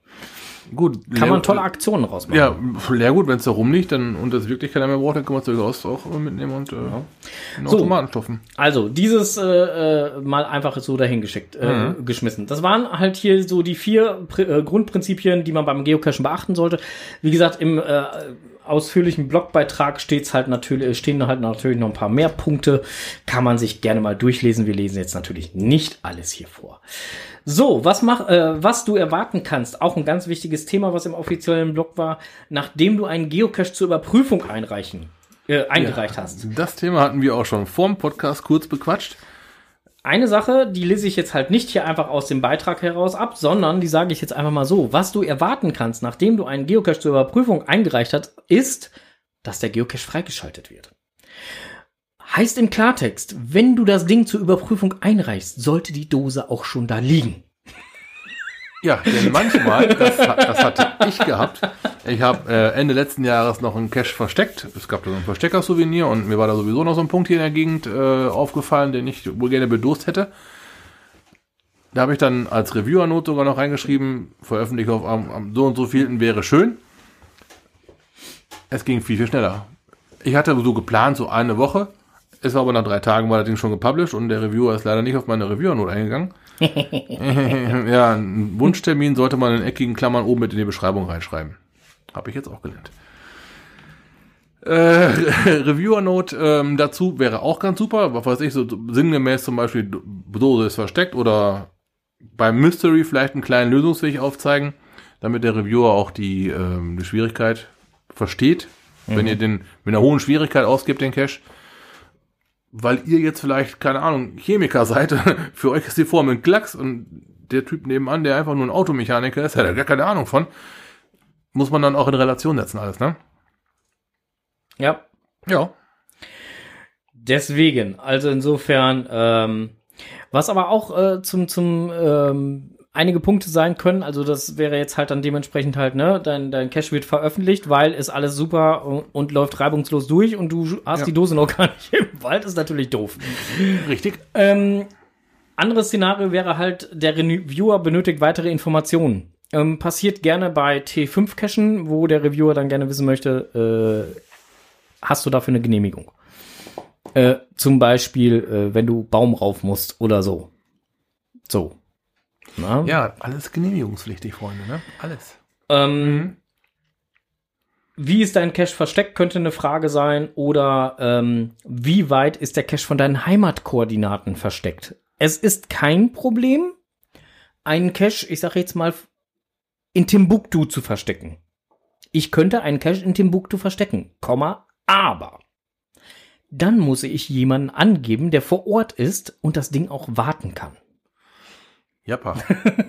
Gut, Kann man tolle Aktionen rausmachen. Ja, Leergut, wenn es da rumliegt dann, und das wirklich keiner mehr braucht, dann kann man es durchaus auch mitnehmen und äh, in So. Automaten stopfen. Also, dieses äh, äh, mal einfach so dahingeschickt, äh, geschmissen. Das waren halt hier so die vier Pri äh, Grundprinzipien, die man beim Geocachen beachten sollte. Wie gesagt, im äh, ausführlichen Blogbeitrag steht's halt natürlich, stehen halt natürlich noch ein paar mehr Punkte. Kann man sich gerne mal durchlesen. Wir lesen jetzt natürlich nicht alles hier vor. So, was mach, äh, was du erwarten kannst, auch ein ganz wichtiges Thema, was im offiziellen Blog war, nachdem du einen Geocache zur Überprüfung einreichen, äh, eingereicht hast. Das Thema hatten wir auch schon vorm Podcast kurz bequatscht. Eine Sache, die lese ich jetzt halt nicht hier einfach aus dem Beitrag heraus ab, sondern die sage ich jetzt einfach mal so. Was du erwarten kannst, nachdem du einen Geocache zur Überprüfung eingereicht hast, ist, dass der Geocache freigeschaltet wird. Heißt im Klartext, wenn du das Ding zur Überprüfung einreichst, sollte die Dose auch schon da liegen. Ja, denn manchmal, das, das hatte ich gehabt, ich habe äh, Ende letzten Jahres noch einen Cache versteckt. Es gab da so ein Verstecker-Souvenir und mir war da sowieso noch so ein Punkt hier in der Gegend äh, aufgefallen, den ich wohl gerne bedost hätte. Da habe ich dann als Reviewer-Note sogar noch reingeschrieben, veröffentlicht auf am, am so und so vielten wäre schön. Es ging viel, viel schneller. Ich hatte so geplant, so eine Woche. Es war aber nach drei Tagen war das Ding schon gepublished und der Reviewer ist leider nicht auf meine Reviewer-Note eingegangen. <laughs> ja, einen Wunschtermin sollte man in eckigen Klammern oben mit in die Beschreibung reinschreiben. Habe ich jetzt auch gelernt. Äh, <laughs> Reviewer-Note ähm, dazu wäre auch ganz super. Was weiß ich, so sinngemäß zum Beispiel, Dose ist versteckt oder beim Mystery vielleicht einen kleinen Lösungsweg aufzeigen, damit der Reviewer auch die, ähm, die Schwierigkeit versteht. Wenn ihr den mit einer hohen Schwierigkeit ausgibt, den Cache, weil ihr jetzt vielleicht, keine Ahnung, Chemiker seid, <laughs> für euch ist die Form ein Klacks und der Typ nebenan, der einfach nur ein Automechaniker ist, hat er gar keine Ahnung von, muss man dann auch in Relation setzen alles, ne? Ja, Ja. Deswegen, also insofern, ähm, was aber auch äh, zum, zum ähm, einige Punkte sein können, also das wäre jetzt halt dann dementsprechend halt, ne, dein, dein Cache wird veröffentlicht, weil ist alles super und, und läuft reibungslos durch und du hast Ja. die Dose noch <laughs> gar nicht im Wald, ist natürlich doof. Richtig. Ähm, anderes Szenario wäre halt, der Reviewer benötigt weitere Informationen. Ähm, passiert gerne bei T5-Cachen, wo der Reviewer dann gerne wissen möchte, äh, hast du dafür eine Genehmigung? Äh, zum Beispiel, äh, wenn du Baum rauf musst oder so. So. Na? Ja, alles genehmigungspflichtig, Freunde, ne? Alles. Ähm, Wie ist dein Cache versteckt, könnte eine Frage sein. Oder ähm, wie weit ist der Cache von deinen Heimatkoordinaten versteckt? Es ist kein Problem, einen Cache, ich sage jetzt mal, in Timbuktu zu verstecken. Ich könnte einen Cache in Timbuktu verstecken, Komma, aber dann muss ich jemanden angeben, der vor Ort ist und das Ding auch warten kann. Jappa.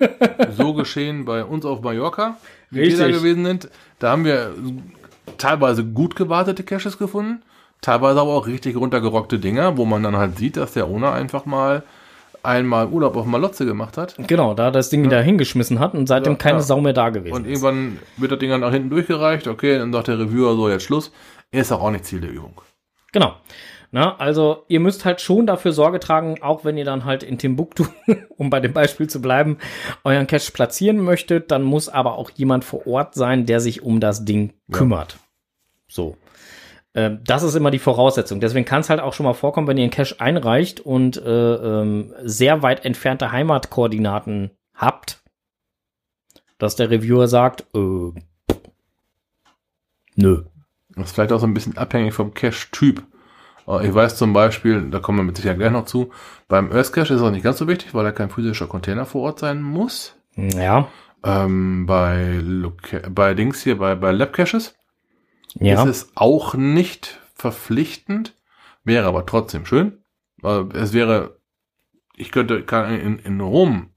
<laughs> so geschehen bei uns auf Mallorca, wie Richtig. wir da gewesen sind. Da haben wir teilweise gut gewartete Caches gefunden, teilweise aber auch richtig runtergerockte Dinger, wo man dann halt sieht, dass der Owner einfach mal einmal Urlaub auf Malotze gemacht hat. Genau, da das Ding wieder hingeschmissen hat und seitdem Ja, keine ja. Sau mehr da gewesen Und ist. irgendwann wird das Ding dann nach hinten durchgereicht. Okay, dann sagt der Reviewer so, jetzt Schluss. Ist auch, auch nicht Ziel der Übung. Genau. Na, also ihr müsst halt schon dafür Sorge tragen, auch wenn ihr dann halt in Timbuktu, <laughs> um bei dem Beispiel zu bleiben, euren Cache platzieren möchtet, dann muss aber auch jemand vor Ort sein, der sich um das Ding kümmert. So. Ähm, das ist immer die Voraussetzung. Deswegen kann es halt auch schon mal vorkommen, wenn ihr einen Cache einreicht und äh, ähm, sehr weit entfernte Heimatkoordinaten habt, dass der Reviewer sagt, äh, nö. Das ist vielleicht auch so ein bisschen abhängig vom Cache-Typ. Äh, Ich weiß zum Beispiel, da kommen wir mit Sicherheit gleich noch zu, beim Earth Cache ist es auch nicht ganz so wichtig, weil da kein physischer Container vor Ort sein muss. Ja. Ähm, bei, Loca bei Dings hier, bei, bei Lab Caches Ja. ist es auch nicht verpflichtend, wäre aber trotzdem schön. Es wäre, ich könnte, in, in Rom,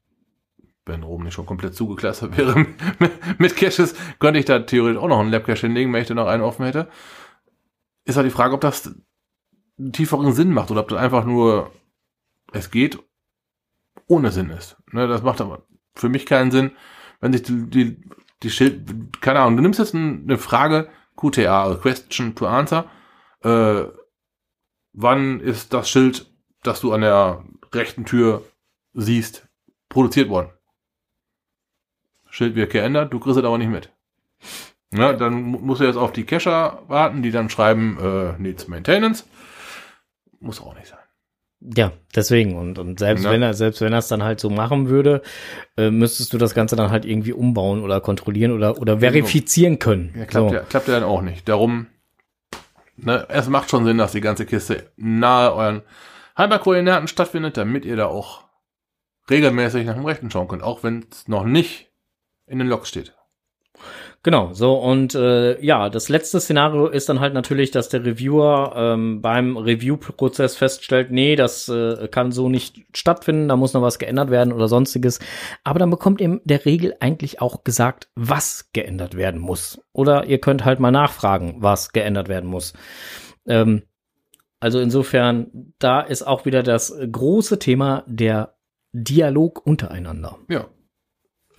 wenn Rom nicht schon komplett zugeklassert wäre, <laughs> mit, Caches, könnte ich da theoretisch auch noch einen Lab Cache hinlegen, wenn ich da noch einen offen hätte. Ist halt die Frage, ob das tieferen Sinn macht oder ob das einfach nur, es geht, ohne Sinn ist. Ne, das macht aber für mich keinen Sinn, wenn sich die, die, die Schild, keine Ahnung, du nimmst jetzt ein, eine Frage, QTA, also Question to Answer, äh, wann ist das Schild, das du an der rechten Tür siehst, produziert worden? Schild wird geändert, du kriegst es aber nicht mit. Ja, dann mu- musst du jetzt auf die Cacher warten, die dann schreiben, äh, needs maintenance. Muss auch nicht sein. Ja, deswegen. Und, und selbst Ja. wenn er, selbst wenn er es dann halt so machen würde, äh, müsstest du das Ganze dann halt irgendwie umbauen oder kontrollieren oder, oder verifizieren können. Ja, klappt, so. ja, klappt ja dann auch nicht. Darum, ne, es macht schon Sinn, dass die ganze Kiste nahe euren Hyperkoordinaten stattfindet, damit ihr da auch regelmäßig nach dem Rechten schauen könnt, auch wenn es noch nicht in den Logs steht. Genau, so und äh, ja, das letzte Szenario ist dann halt natürlich, dass der Reviewer ähm, beim Review-Prozess feststellt, nee, das äh, kann so nicht stattfinden, da muss noch was geändert werden oder sonstiges. Aber dann bekommt ihr der Regel eigentlich auch gesagt, was geändert werden muss. Oder ihr könnt halt mal nachfragen, was geändert werden muss. Ähm, also insofern, da ist auch wieder das große Thema der Dialog untereinander. Ja.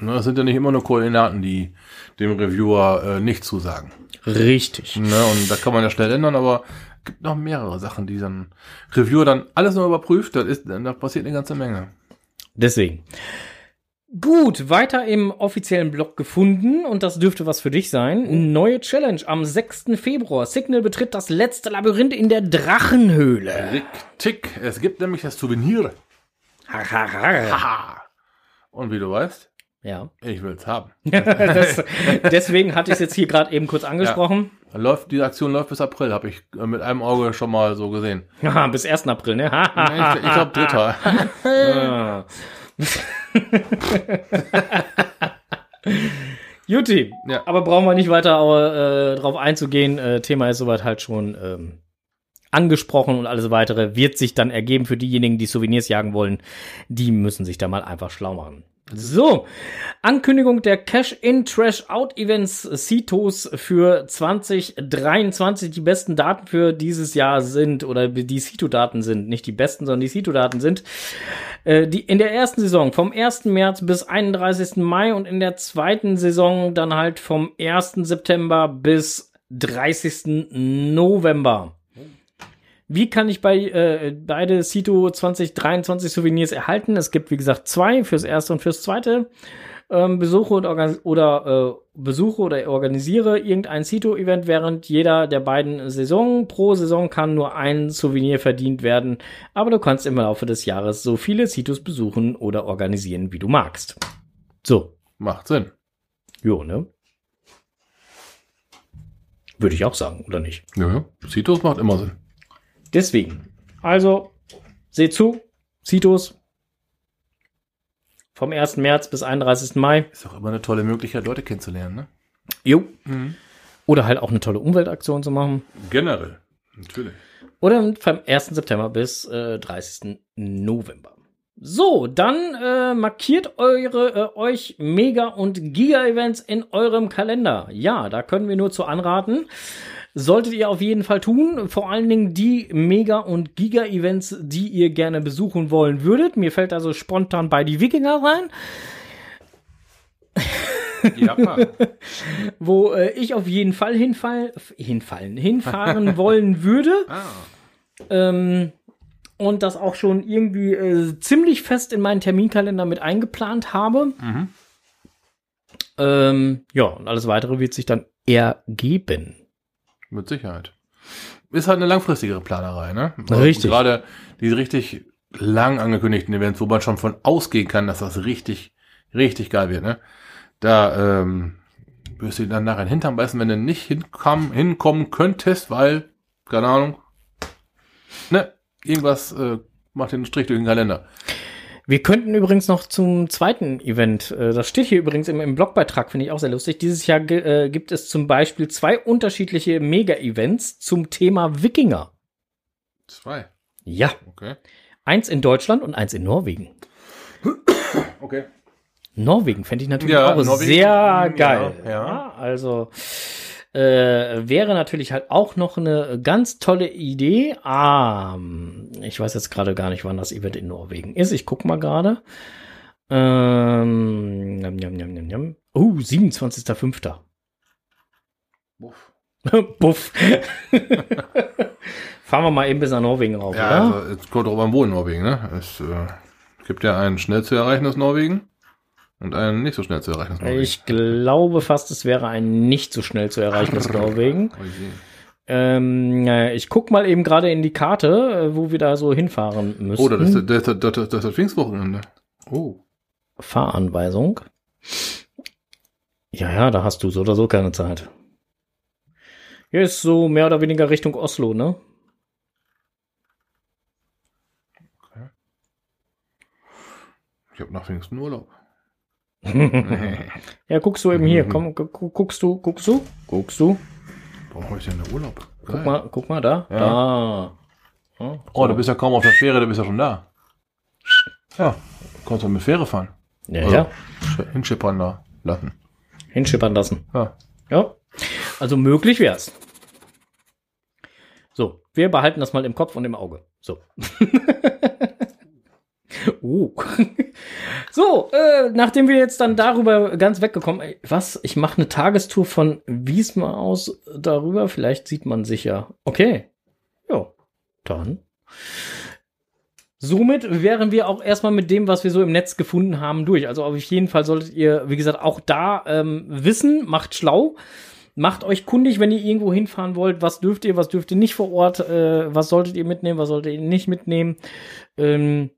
Ne, Das sind ja nicht immer nur Koordinaten, die dem Reviewer äh, nicht zusagen. Richtig. Ne, und da kann man ja schnell ändern, aber es gibt noch mehrere Sachen, die dann Reviewer dann alles noch überprüft. Das ist, da passiert eine ganze Menge. Deswegen. Gut, weiter im offiziellen Blog gefunden und das dürfte was für dich sein. Neue Challenge am 6. Februar. Signal betritt das letzte Labyrinth in der Drachenhöhle. Richtig. Es gibt nämlich das Souvenir. ja. Haha. Und wie du weißt, ich will's haben. <laughs> <laughs> das, deswegen hatte ich es jetzt hier gerade eben kurz angesprochen. Läuft, die Aktion läuft bis April, habe ich äh, mit einem Auge schon mal so gesehen. Ja. bis 1. April, ne? ich ich glaube dritter. <laughs> Ah. Juti, Ja. aber brauchen wir nicht weiter äh, drauf einzugehen. Äh, Thema ist soweit halt schon ähm, angesprochen und alles weitere wird sich dann ergeben für diejenigen, die Souvenirs jagen wollen. Die müssen sich da mal einfach schlau machen. So, Ankündigung der Cash-In Trash-Out-Events CITOs für 2023. Die besten Daten für dieses Jahr sind, oder die CITO-Daten sind, nicht die besten, sondern die CITO-Daten sind, äh, die in der ersten Saison vom 1. März bis 31. Mai und in der zweiten Saison dann halt vom 1. September bis 30. November. Wie kann ich bei äh, beide Cito 2023 Souvenirs erhalten? Es gibt, wie gesagt, zwei fürs erste und fürs zweite. Ähm, besuche und oder äh, besuche oder organisiere irgendein Cito-Event während jeder der beiden Saisonen. Pro Saison kann nur ein Souvenir verdient werden, aber du kannst im Laufe des Jahres so viele Citos besuchen oder organisieren, wie du magst. So, Macht Sinn. jo, ne? Würde ich auch sagen, oder nicht? Ja, ja. Citos macht immer Sinn. Deswegen, also, seht zu, Citos vom 1. März bis 31. Mai. Ist auch immer eine tolle Möglichkeit, Leute kennenzulernen, ne? Jo. Oder halt auch eine tolle Umweltaktion zu machen. Generell. Natürlich. Oder vom 1. September bis äh, 30. November. So, dann äh, markiert eure äh, euch Mega- und Giga-Events in eurem Kalender. Ja, da können wir nur zu anraten. Solltet ihr auf jeden Fall tun. Vor allen Dingen die Mega- und Giga-Events, die ihr gerne besuchen wollen würdet. Mir fällt also spontan bei die Wikinger rein. Ja, <laughs> wo äh, ich auf jeden Fall hinfall, hinfallen, hinfahren <laughs> wollen würde. ah. Ähm, und das auch schon irgendwie äh, ziemlich fest in meinen Terminkalender mit eingeplant habe. Ähm, ja, und alles weitere wird sich dann ergeben. Mit Sicherheit. Ist halt eine langfristigere Planerei, ne? Richtig. Gerade diese richtig lang angekündigten Events, wo man schon von ausgehen kann, dass das richtig, richtig geil wird, ne? Da ähm, wirst du dann nachher Hintern beißen, wenn du nicht hinkommen, hinkommen könntest, weil, keine Ahnung, ne, irgendwas äh, macht den Strich durch den Kalender. Wir könnten übrigens noch zum zweiten Event, äh, das steht hier übrigens im, im Blogbeitrag, finde ich auch sehr lustig. Dieses Jahr äh, gibt es zum Beispiel zwei unterschiedliche Mega-Events zum Thema Wikinger. Zwei. Ja, Okay. eins in Deutschland und eins in Norwegen. <coughs> Okay. Norwegen fände ich natürlich Ja, auch Norwegen, sehr ja, geil. ja. also äh, wäre natürlich halt auch noch eine ganz tolle Idee. Ah, ich weiß jetzt gerade gar nicht, wann das Event in Norwegen ist. Ich guck mal gerade. Ähm, njam, njam, njam, njam. Oh, 27.05. Uff. Buff. <laughs> <laughs> Fahren wir mal eben bis nach Norwegen rauf, Ja, oder? also, jetzt kommt drauf an, wo in Norwegen, ne? Es äh, gibt ja ein schnell zu erreichendes Norwegen. Und ein nicht so schnell zu Norwegen. Ich glaube fast, es wäre ein nicht so schnell zu erreichendes Norwegen. <laughs> Oh. Ähm, äh, ich guck mal eben gerade in die Karte, äh, wo wir da so hinfahren müssen. Oh, das ist, das, das, das das Pfingstwochenende. Oh. Fahranweisung. Ja, ja, da hast du so oder so keine Zeit. Hier ist so mehr oder weniger Richtung Oslo, ne? Ich habe nach Pfingsten Urlaub. Ja, guckst du eben hier. Komm, gu- gu- guckst du, guckst du, guckst du. Warum ich denn da Urlaub? Guck Geil. mal, guck mal da. Da. Ja, Oh, du bist ja kaum auf der Fähre, du bist ja schon da. Ja, kannst du mit Fähre fahren. ja, Also, ja. sch- Hinschippern da lassen. Hinschippern lassen. Ja. Ja. Also möglich wär's. So, wir behalten das mal im Kopf und im Auge. So. <laughs> uh. So, äh, nachdem wir jetzt dann darüber ganz weggekommen, ey, was? Ich mache eine Tagestour von Wiesma aus darüber. Vielleicht sieht man sich ja. Okay. Ja, dann. Somit wären wir auch erstmal mit dem, was wir so im Netz gefunden haben, durch. Also auf jeden Fall solltet ihr, wie gesagt, auch da ähm, wissen, macht schlau. Macht euch kundig, wenn ihr irgendwo hinfahren wollt. Was dürft ihr, was dürft ihr nicht vor Ort? Äh, was solltet ihr mitnehmen, was solltet ihr nicht mitnehmen? Ähm,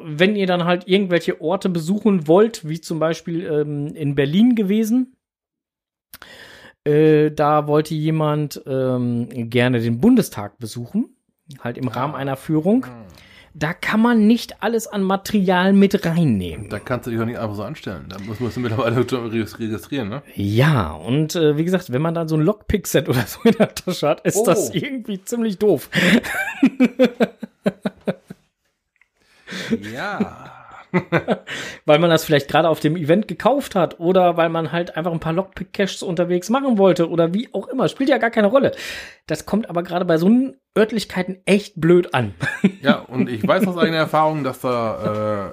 wenn ihr dann halt irgendwelche Orte besuchen wollt, wie zum Beispiel ähm, in Berlin gewesen, äh, da wollte jemand ähm, gerne den Bundestag besuchen, halt im Rahmen einer Führung. Da kann man nicht alles an Material mit reinnehmen. Da kannst du dich doch nicht einfach so anstellen. Da musst, musst du mittlerweile <laughs> registrieren, ne? Ja, und äh, wie gesagt, wenn man dann so ein Lockpick-Set <laughs> oder so in der Tasche hat, ist Oh. das irgendwie ziemlich doof. <laughs> Ja. <laughs> weil man das vielleicht gerade auf dem Event gekauft hat oder weil man halt einfach ein paar Lockpick-Caches unterwegs machen wollte oder wie auch immer. Spielt ja gar keine Rolle. Das kommt aber gerade bei so Örtlichkeiten echt blöd an. Ja, und ich weiß <laughs> aus eigener Erfahrung, dass da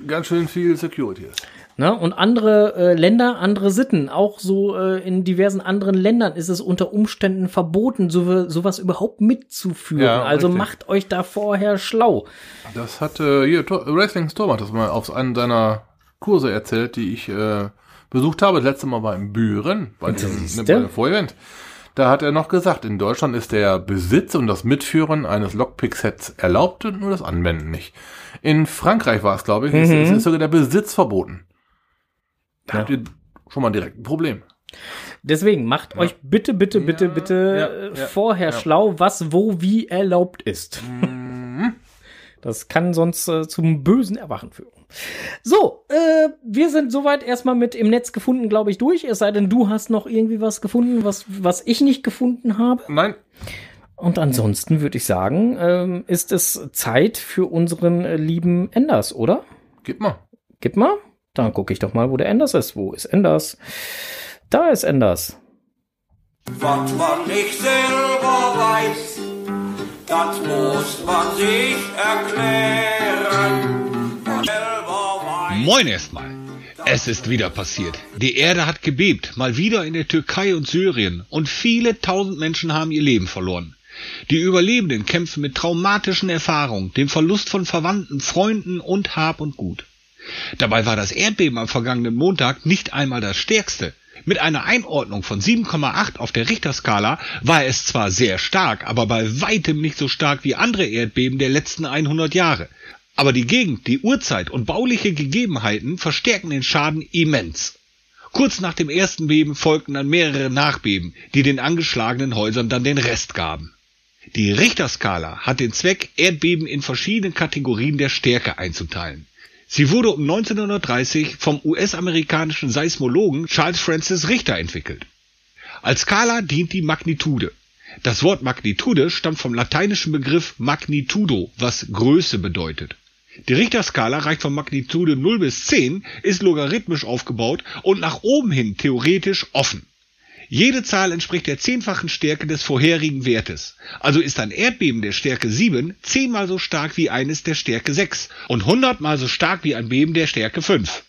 äh, ganz schön viel Security ist. Ne? Und andere äh, Länder, andere Sitten. Auch so äh, in diversen anderen Ländern ist es unter Umständen verboten, so, sowas überhaupt mitzuführen. Ja, also richtig. macht euch da vorher schlau. Das hat äh, hier Tor- Wrestling Storm hat das mal auf einem seiner Kurse erzählt, die ich äh, besucht habe. Das letzte Mal war in Büren, bei dem, ne, bei dem Vorevent. Da hat er noch gesagt, in Deutschland ist der Besitz und das Mitführen eines Lockpick-Sets erlaubt und nur das Anwenden nicht. In Frankreich war es, glaube ich, Mhm. ist, ist sogar der Besitz verboten. Da Ja. habt ihr schon mal direkt ein Problem. Deswegen macht euch bitte, bitte, bitte, Ja, bitte ja, äh, ja, vorher ja. schlau, was wo wie erlaubt ist. Mhm. Das kann sonst äh, zum bösen Erwachen führen. So, äh, wir sind soweit erstmal mit im Netz gefunden, glaube ich, durch. Es sei denn, du hast noch irgendwie was gefunden, was, was ich nicht gefunden habe. Nein, Und ansonsten würde ich sagen, ähm, ist es Zeit für unseren äh, lieben Enders, oder? gib mal. Gib mal. Dann gucke ich doch mal, wo der Enders ist. Wo ist Enders? Da ist Enders. Was man nicht selber weiß, das muss man sich erklären. Selber weiß. Moin erstmal. Es ist wieder passiert. Die Erde hat gebebt, mal wieder in der Türkei und Syrien, und viele tausend Menschen haben ihr Leben verloren. Die Überlebenden kämpfen mit traumatischen Erfahrungen, dem Verlust von Verwandten, Freunden und Hab und Gut. Dabei war das Erdbeben am vergangenen Montag nicht einmal das stärkste. Mit einer Einordnung von 7,8 auf der Richterskala war es zwar sehr stark, aber bei weitem nicht so stark wie andere Erdbeben der letzten 100 Jahre. Aber die Gegend, die Uhrzeit und bauliche Gegebenheiten verstärken den Schaden immens. Kurz nach dem ersten Beben folgten dann mehrere Nachbeben, die den angeschlagenen Häusern dann den Rest gaben. Die Richterskala hat den Zweck, Erdbeben in verschiedenen Kategorien der Stärke einzuteilen. Sie wurde um 1930 vom US-amerikanischen Seismologen Charles Francis Richter entwickelt. Als Skala dient die Magnitude. Das Wort Magnitude stammt vom lateinischen Begriff magnitudo, was Größe bedeutet. Die Richterskala reicht von Magnitude 0 bis 10, ist logarithmisch aufgebaut und nach oben hin theoretisch offen. Jede Zahl entspricht der zehnfachen Stärke des vorherigen Wertes. Also ist ein Erdbeben der Stärke 7 zehnmal so stark wie eines der Stärke 6 und hundertmal so stark wie ein Beben der Stärke 5.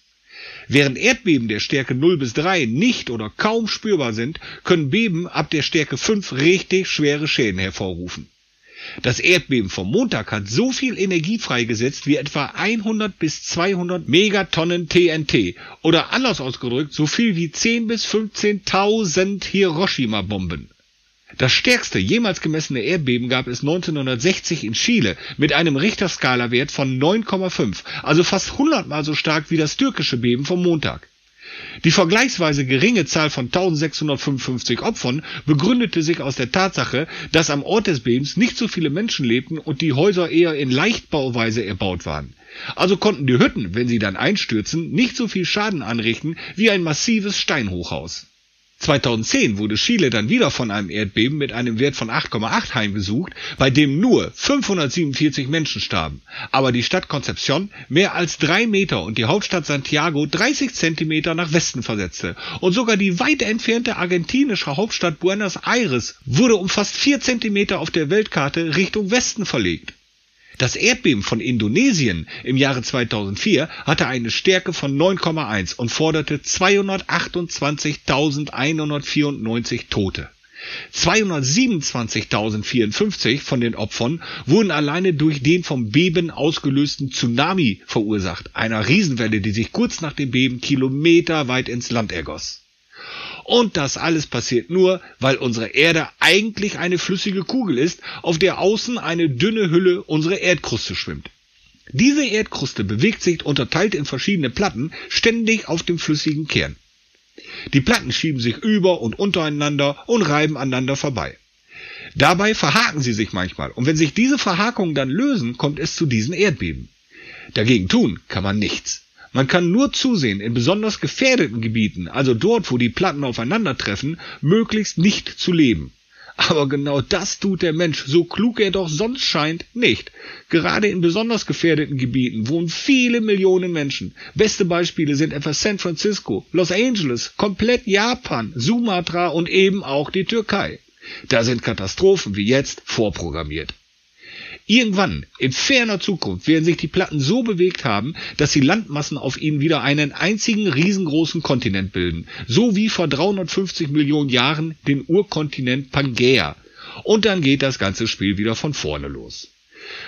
Während Erdbeben der Stärke 0 bis 3 nicht oder kaum spürbar sind, können Beben ab der Stärke 5 richtig schwere Schäden hervorrufen. Das Erdbeben vom Montag hat so viel Energie freigesetzt wie etwa 100 bis 200 Megatonnen TNT oder anders ausgedrückt so viel wie 10 bis 15.000 Hiroshima-Bomben. Das stärkste jemals gemessene Erdbeben gab es 1960 in Chile mit einem Richterskala-Wert von 9,5, also fast 100 mal so stark wie das türkische Beben vom Montag. Die vergleichsweise geringe Zahl von 1655 Opfern begründete sich aus der Tatsache, dass am Ort des Bebens nicht so viele Menschen lebten und die Häuser eher in Leichtbauweise erbaut waren. Also konnten die Hütten, wenn sie dann einstürzen, nicht so viel Schaden anrichten wie ein massives Steinhochhaus. 2010 wurde Chile dann wieder von einem Erdbeben mit einem Wert von 8,8 heimgesucht, bei dem nur 547 Menschen starben. Aber die Stadt Concepción mehr als drei Meter und die Hauptstadt Santiago 30 Zentimeter nach Westen versetzte. Und sogar die weit entfernte argentinische Hauptstadt Buenos Aires wurde um fast vier Zentimeter auf der Weltkarte Richtung Westen verlegt. Das Erdbeben von Indonesien im Jahre 2004 hatte eine Stärke von 9,1 und forderte 228.194 Tote. 227.054 von den Opfern wurden alleine durch den vom Beben ausgelösten Tsunami verursacht, einer Riesenwelle, die sich kurz nach dem Beben kilometerweit ins Land ergoss. Und das alles passiert nur, weil unsere Erde eigentlich eine flüssige Kugel ist, auf der außen eine dünne Hülle unsere Erdkruste schwimmt. Diese Erdkruste bewegt sich unterteilt in verschiedene Platten ständig auf dem flüssigen Kern. Die Platten schieben sich über und untereinander und reiben aneinander vorbei. Dabei verhaken sie sich manchmal und wenn sich diese Verhakungen dann lösen, kommt es zu diesen Erdbeben. Dagegen tun kann man nichts. Man kann nur zusehen, in besonders gefährdeten Gebieten, also dort, wo die Platten aufeinandertreffen, möglichst nicht zu leben. Aber genau das tut der Mensch, so klug er doch sonst scheint, nicht. Gerade in besonders gefährdeten Gebieten wohnen viele Millionen Menschen. Beste Beispiele sind etwa San Francisco, Los Angeles, komplett Japan, Sumatra und eben auch die Türkei. Da sind Katastrophen wie jetzt vorprogrammiert. Irgendwann, in ferner Zukunft, werden sich die Platten so bewegt haben, dass die Landmassen auf ihnen wieder einen einzigen riesengroßen Kontinent bilden, so wie vor 350 Millionen Jahren den Urkontinent Pangäa. Und dann geht das ganze Spiel wieder von vorne los.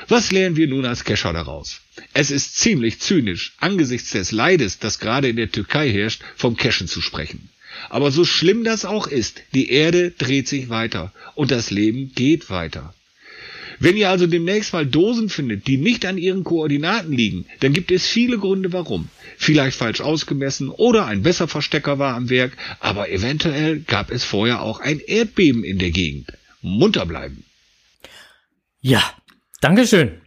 Was lernen wir nun als Kescher daraus? Es ist ziemlich zynisch, angesichts des Leides, das gerade in der Türkei herrscht, vom Cashen zu sprechen. Aber so schlimm das auch ist, die Erde dreht sich weiter und das Leben geht weiter. Wenn ihr also demnächst mal Dosen findet, die nicht an ihren Koordinaten liegen, dann gibt es viele Gründe warum. Vielleicht falsch ausgemessen oder ein Besserverstecker war am Werk, aber eventuell gab es vorher auch ein Erdbeben in der Gegend. Munter bleiben. Ja, Dankeschön.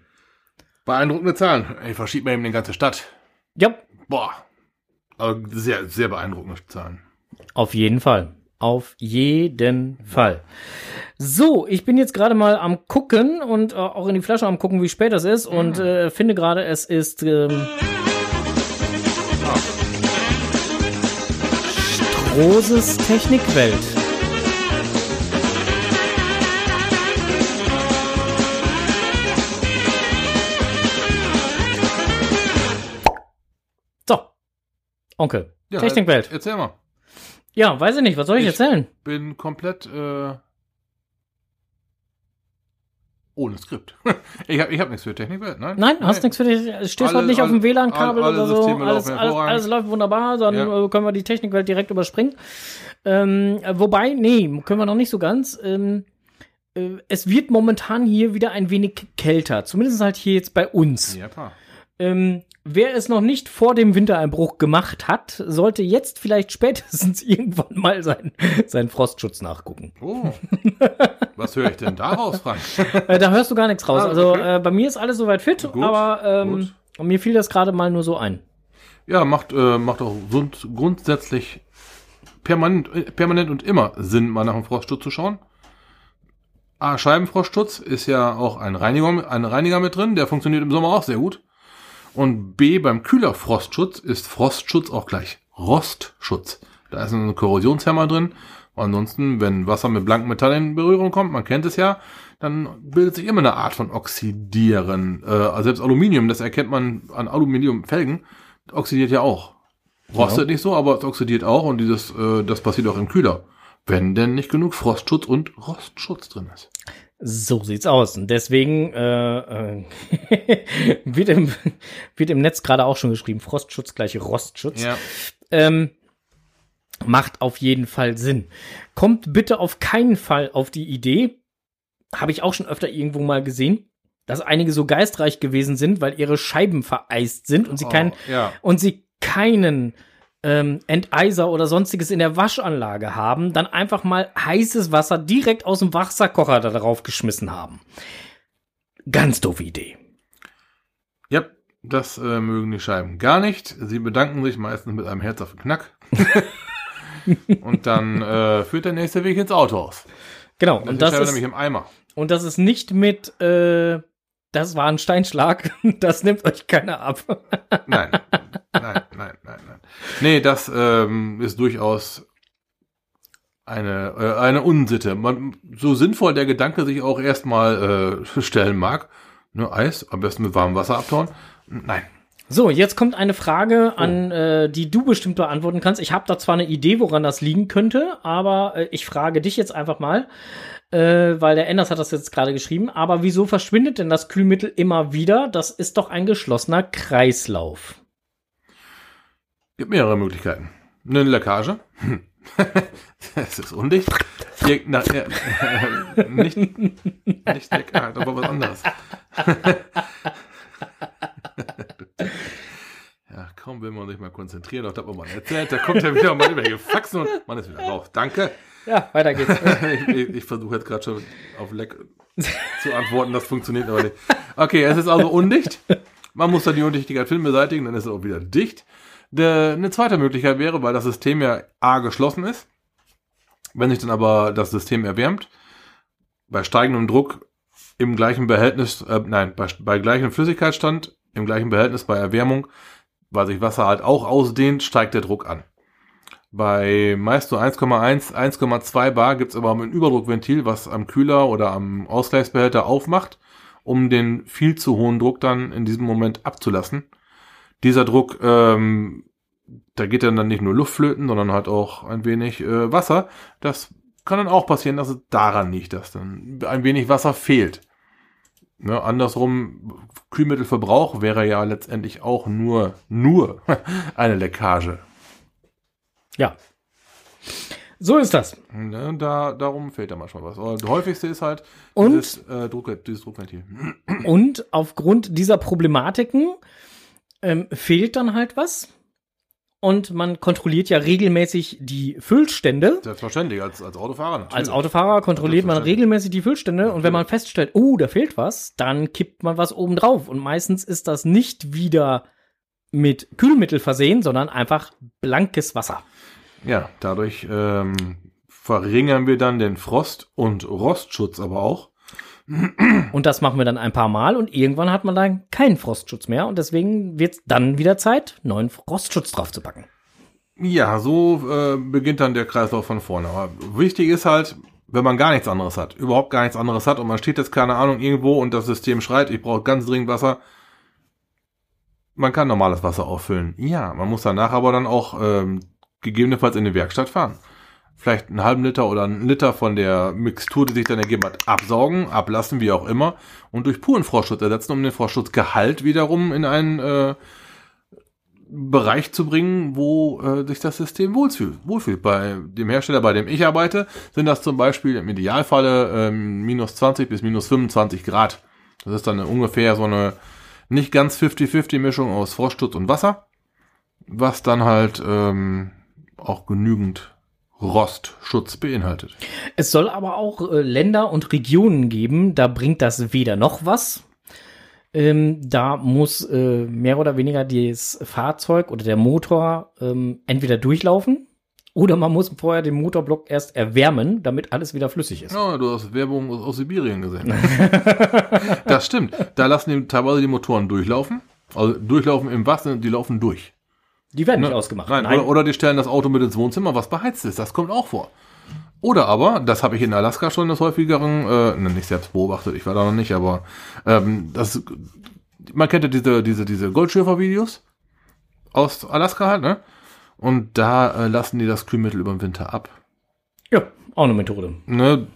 Beeindruckende Zahlen. Ich verschiebt mir eben die ganze Stadt. Ja, Boah. Aber sehr, sehr beeindruckende Zahlen. auf jeden Fall. Auf jeden Fall. So, ich bin jetzt gerade mal am gucken und äh, auch in die Flasche am gucken, wie spät das ist und äh, finde gerade, es ist ähm, Strohses Technikwelt. So, Onkel, Ja, Technikwelt. Erzähl mal. Ja, weiß ich nicht, was soll ich, Ich- erzählen? Bin komplett äh, ohne Skript. <laughs> ich habe ich hab nichts für Technikwelt, nein? Nein, hast nichts für dich. Stehst Alle- heute nicht auf dem alle- WLAN-Kabel alle oder so. Alles, alles, alles läuft wunderbar, dann Ja. äh, können wir die Technikwelt direkt überspringen. Ähm, äh, wobei, nee, können wir noch nicht so ganz. Ähm, äh, es wird momentan hier wieder ein wenig kälter. Zumindest halt hier jetzt bei uns. Ja, klar. Ähm, wer es noch nicht vor dem Wintereinbruch gemacht hat, sollte jetzt vielleicht <laughs> spätestens irgendwann mal sein, seinen Frostschutz nachgucken. Oh. Was höre ich denn daraus, Frank? <laughs> Äh, da hörst du gar nichts raus. Ah, also okay. äh, bei mir ist alles soweit fit, Gut, aber ähm, mir fiel das gerade mal nur so ein. Ja, macht, äh, macht auch grund, grundsätzlich permanent, äh, permanent und immer Sinn, mal nach dem Frostschutz zu schauen. A, Scheibenfrostschutz ist ja auch ein Reiniger, ein Reiniger mit drin, der funktioniert im Sommer auch sehr gut. Und B, beim Kühlerfrostschutz ist Frostschutz auch gleich Rostschutz. Da ist ein Korrosionshemmer drin. Ansonsten, wenn Wasser mit blankem Metall in Berührung kommt, man kennt es ja, dann bildet sich immer eine Art von Oxidieren. Äh, also selbst Aluminium, das erkennt man an Aluminiumfelgen, oxidiert ja auch. Rostet nicht so, aber es oxidiert auch und dieses, äh, das passiert auch im Kühler. Wenn denn nicht genug Frostschutz und Rostschutz drin ist. So sieht's aus. Und deswegen äh, äh, <laughs> wird, im, wird im Netz gerade auch schon geschrieben, Frostschutz gleich Rostschutz. Ja. Ähm, macht auf jeden Fall Sinn. Kommt bitte auf keinen Fall auf die Idee, habe ich auch schon öfter irgendwo mal gesehen, dass einige so geistreich gewesen sind, weil ihre Scheiben vereist sind und sie Oh, keinen ja. und sie keinen ähm, Enteiser oder sonstiges in der Waschanlage haben, dann einfach mal heißes Wasser direkt aus dem Wasserkocher da drauf geschmissen haben. Ganz doofe Idee. Ja, das äh, mögen die Scheiben gar nicht. Sie bedanken sich meistens mit einem Herz auf den Knack. <laughs> und dann äh, führt der nächste Weg ins Autohaus. Genau. Und Und das ist nämlich im Eimer. und das ist nicht mit, äh, das war ein Steinschlag, <laughs> das nimmt euch keiner ab. Nein, nein. Nee, das ähm, ist durchaus eine, äh, eine Unsitte. Man, so sinnvoll der Gedanke sich auch erstmal äh, <laughs> stellen mag. Ne, Eis, am besten mit warmem Wasser abtauen. Nein. So, jetzt kommt eine Frage, an äh, die du bestimmt beantworten kannst. Ich habe da zwar eine Idee, woran das liegen könnte, aber äh, ich frage dich jetzt einfach mal, äh, weil der Enders hat das jetzt gerade geschrieben. Aber wieso verschwindet denn das Kühlmittel immer wieder? Das ist doch ein geschlossener Kreislauf. Gibt mehrere Möglichkeiten. Eine Leckage. <laughs> Es ist undicht. Hier, na, äh, <laughs> äh, nicht, nicht Leckage, aber was anderes. <laughs> Ja, kaum will man sich mal konzentrieren, auf das man mal erzählt. Da kommt er wieder mal irgendwelche Faxen und man ist wieder raus. Danke. Ja, weiter geht's. ich ich, ich versuche jetzt gerade schon auf Leck zu antworten, das funktioniert aber nicht. Okay, es ist also undicht. Man muss dann die Undichtigkeit Film beseitigen, dann ist es auch wieder dicht. Der, eine zweite Möglichkeit wäre, weil das System ja A geschlossen ist, wenn sich dann aber das System erwärmt, bei steigendem Druck im gleichen Behältnis, äh, nein, bei, bei gleichem Flüssigkeitsstand, im gleichen Behältnis bei Erwärmung, weil sich Wasser halt auch ausdehnt, steigt der Druck an. Bei meist so 1,1, 1,2 Bar gibt's aber ein Überdruckventil, was am Kühler oder am Ausgleichsbehälter aufmacht, um den viel zu hohen Druck dann in diesem Moment abzulassen. Dieser Druck, ähm, da geht dann, dann nicht nur Luft flöten, sondern halt auch ein wenig äh, Wasser. Das kann dann auch passieren, dass es daran liegt, dass dann ein wenig Wasser fehlt. Ne, andersrum, Kühlmittelverbrauch wäre ja letztendlich auch nur, nur <laughs> eine Leckage. Ja. So ist das. Ne, da, darum fehlt da manchmal was. Aber das häufigste ist halt Und? dieses, äh, Druck, dieses Druckventil. Und aufgrund dieser Problematiken ähm, fehlt dann halt was. Und man kontrolliert ja regelmäßig die Füllstände. Selbstverständlich, als, als Autofahrer natürlich. Als Autofahrer kontrolliert man regelmäßig die Füllstände und wenn man feststellt, oh, da fehlt was, dann kippt man was oben drauf. Und meistens ist das nicht wieder mit Kühlmittel versehen, sondern einfach blankes Wasser. Ja, dadurch ähm, verringern wir dann den Frost- und Rostschutz aber auch. Und das machen wir dann ein paar Mal und irgendwann hat man dann keinen Frostschutz mehr und deswegen wird es dann wieder Zeit, neuen Frostschutz draufzupacken. Ja, so äh, beginnt dann der Kreislauf von vorne. Aber wichtig ist halt, wenn man gar nichts anderes hat, überhaupt gar nichts anderes hat und man steht jetzt, keine Ahnung, irgendwo und das System schreit, ich brauche ganz dringend Wasser. Man kann normales Wasser auffüllen. Ja, man muss danach aber dann auch ähm, gegebenenfalls in die Werkstatt fahren. Vielleicht einen halben Liter oder einen Liter von der Mixtur, die sich dann ergeben hat, absaugen, ablassen, wie auch immer, und durch puren Frostschutz ersetzen, um den Frostschutzgehalt wiederum in einen äh, Bereich zu bringen, wo äh, sich das System wohlfühlt. wohlfühlt. Bei dem Hersteller, bei dem ich arbeite, sind das zum Beispiel im Idealfalle ähm, minus 20 bis minus 25 Grad. Das ist dann ungefähr so eine nicht ganz 50-50 Mischung aus Frostschutz und Wasser, was dann halt ähm, auch genügend Rostschutz beinhaltet. Es soll aber auch äh, Länder und Regionen geben, da bringt das weder noch was. Ähm, da muss äh, mehr oder weniger das Fahrzeug oder der Motor ähm, entweder durchlaufen oder man muss vorher den Motorblock erst erwärmen, damit alles wieder flüssig ist. Ja, du hast Werbung aus, aus Sibirien gesehen. <laughs> das stimmt. Da lassen die teilweise die Motoren durchlaufen. Also durchlaufen im Wasser, die laufen durch. Die werden nicht Ne? ausgemacht. Nein, Oder, oder die stellen das Auto mit ins Wohnzimmer, was beheizt ist. Das kommt auch vor. Oder aber, das habe ich in Alaska schon des häufigeren, äh, ne, nicht selbst beobachtet, ich war da noch nicht, aber ähm, das, man kennt ja diese, diese, diese Goldschürfer-Videos aus Alaska halt, ne? Und da äh, lassen die das Kühlmittel über den Winter ab. Ja, auch eine Methode. Ne?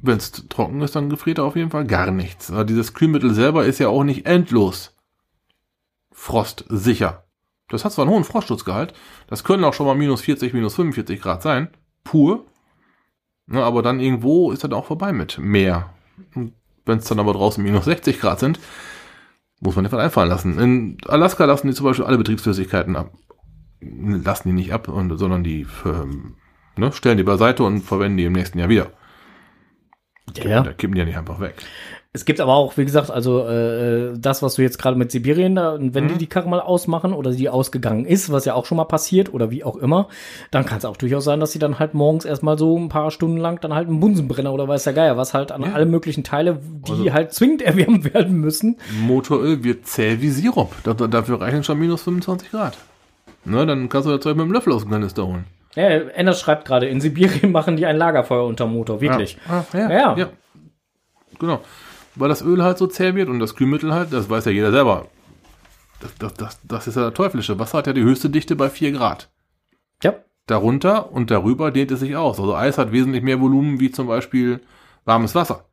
Wenn es trocken ist, dann gefriert er auf jeden Fall gar nichts. Aber dieses Kühlmittel selber ist ja auch nicht endlos frostsicher. Das hat zwar einen hohen Frostschutzgehalt, das können auch schon mal minus 40, minus 45 Grad sein, pur. Ne, aber dann irgendwo ist dann auch vorbei mit mehr. Wenn es dann aber draußen minus 60 Grad sind, muss man etwas einfallen lassen. In Alaska lassen die zum Beispiel alle Betriebsflüssigkeiten ab. Lassen die nicht ab, und, sondern die ähm, ne, stellen die beiseite und verwenden die im nächsten Jahr wieder. Ja. Da kippen die ja nicht einfach weg. Es gibt aber auch, wie gesagt, also äh, das, was du jetzt gerade mit Sibirien da, wenn die die Karre mal ausmachen oder die ausgegangen ist, was ja auch schon mal passiert oder wie auch immer, dann kann es auch durchaus sein, dass sie dann halt morgens erstmal so ein paar Stunden lang dann halt einen Bunsenbrenner oder weiß der Geier, was halt an alle möglichen Teile, die Also- halt zwingend <laughs> erwärmt werden müssen. Motoröl wird zäh wie Sirup. Da, da, dafür reichen schon minus 25 Grad. Ne, dann kannst du das Zeug mit dem Löffel aus dem Kanister holen. Ja, Enders schreibt gerade, in Sibirien <laughs> machen die ein Lagerfeuer unterm Motor, wirklich. Ja, ah, ja, Ja. ja. Genau. Weil das Öl halt so zäh wird und das Kühlmittel halt, das weiß ja jeder selber. Das, das, das, das ist ja der teuflische. Wasser hat ja die höchste Dichte bei 4 Grad. Ja. Darunter und darüber dehnt es sich aus. Also Eis hat wesentlich mehr Volumen wie zum Beispiel warmes Wasser.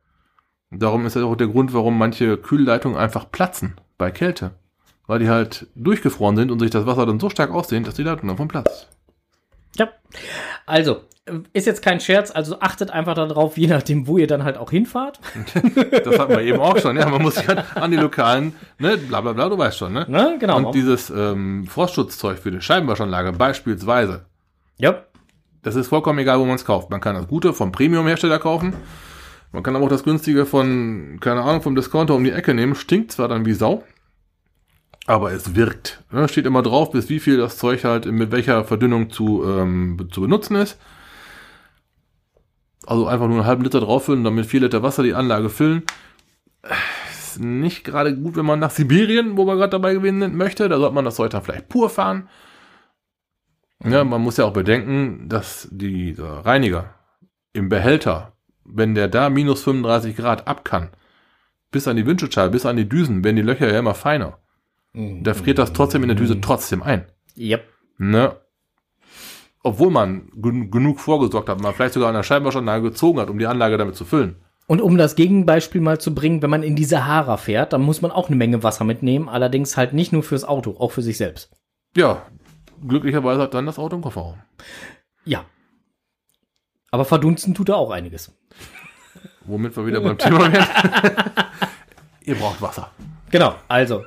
Darum ist ja auch der Grund, warum manche Kühlleitungen einfach platzen bei Kälte. Weil die halt durchgefroren sind und sich das Wasser dann so stark ausdehnt, dass die Leitung dann vom Platz. Ja. Also, ist jetzt kein Scherz, also achtet einfach darauf, je nachdem, wo ihr dann halt auch hinfahrt. <laughs> Das hatten wir eben auch schon. Ja, man muss sich halt an die lokalen, ne, bla bla bla, du weißt schon, ne? Ne? Genau. Und dieses ähm, Frostschutzzeug für die Scheibenwaschanlage beispielsweise, ja. das ist vollkommen egal, wo man es kauft. Man kann das Gute vom Premium-Hersteller kaufen. Man kann aber auch das günstige von, keine Ahnung, vom Discounter um die Ecke nehmen. Stinkt zwar dann wie Sau, aber es wirkt. Ne? Steht immer drauf, bis wie viel das Zeug halt mit welcher Verdünnung zu, ähm, zu benutzen ist. Also einfach nur einen halben Liter drauffüllen, dann mit vier Liter Wasser die Anlage füllen. Ist nicht gerade gut, wenn man nach Sibirien, wo wir gerade dabei gewesen sind, möchte. Da sollte man das Zeug dann vielleicht pur fahren. Ja, man muss ja auch bedenken, dass die der Reiniger im Behälter, wenn der da minus 35 Grad ab kann, bis an die Windschutzscheibe, bis an die Düsen, werden die Löcher ja immer feiner. Da friert das trotzdem in der Düse trotzdem ein. Yep. Ne? Obwohl man gen genug vorgesorgt hat, man vielleicht sogar an der Scheibenwaschanlage gezogen hat, um die Anlage damit zu füllen. Und um das Gegenbeispiel mal zu bringen, wenn man in die Sahara fährt, dann muss man auch eine Menge Wasser mitnehmen, allerdings halt nicht nur fürs Auto, auch für sich selbst. Ja, glücklicherweise hat dann das Auto im Kofferraum. Ja. Aber verdunsten tut er auch einiges. Womit wir wieder beim Thema werden. <laughs> Ihr braucht Wasser. Genau, also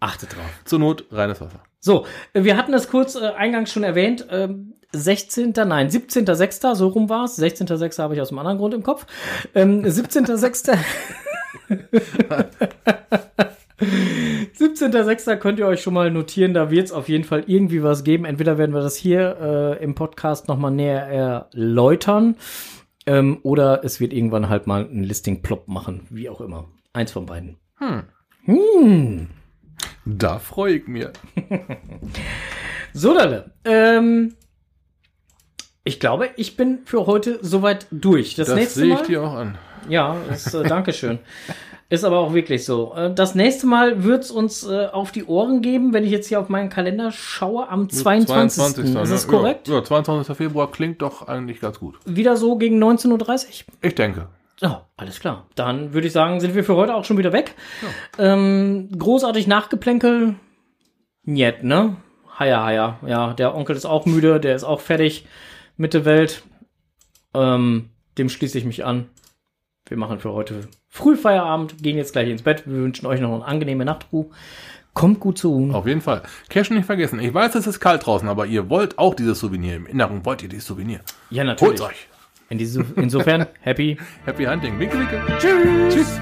achtet drauf. Zur Not reines Wasser. So, wir hatten das kurz äh, eingangs schon erwähnt. Ähm, 16. Nein, 17.6. so rum war es. 16.6. habe ich aus einem anderen Grund im Kopf. Ähm, 17.6. 17.6. <laughs> könnt ihr euch schon mal notieren, da wird es auf jeden Fall irgendwie was geben. Entweder werden wir das hier äh, im Podcast nochmal näher erläutern ähm, oder es wird irgendwann halt mal ein Listing plopp machen, wie auch immer. Eins von beiden. Hm. Da freue ich mir. <laughs> So, Dalle. Ähm, ich glaube, ich bin für heute soweit durch. Das, Das nächste sehe ich Mal. dir auch an. Ja, ist, äh, Dankeschön. Ist aber auch wirklich so. Äh, Das nächste Mal wird's uns äh, auf die Ohren geben, wenn ich jetzt hier auf meinen Kalender schaue, am 22. Ist das ne? korrekt? Ja, ja, 22. Februar klingt doch eigentlich ganz gut. Wieder so gegen 19.30 Uhr? Ich denke. Ja, alles klar. Dann würde ich sagen, sind wir für heute auch schon wieder weg. Ähm, großartig Nachgeplänkel. Njet, ne? Haja, haja. Ja, der Onkel ist auch müde, der ist auch fertig mit der Welt. Ähm, dem schließe ich mich an. Wir machen für heute früh Feierabend, gehen jetzt gleich ins Bett. Wir wünschen euch noch eine angenehme Nachtruhe. Kommt gut zu Ruhe. Auf jeden Fall. Cash nicht vergessen. Ich weiß, es ist kalt draußen, aber ihr wollt auch dieses Souvenir. Im Inneren wollt ihr dieses Souvenir. Ja, natürlich. Holt euch. In diese, insofern, <laughs> happy. Happy Hunting. Winke, winke. Tschüss. Tschüss.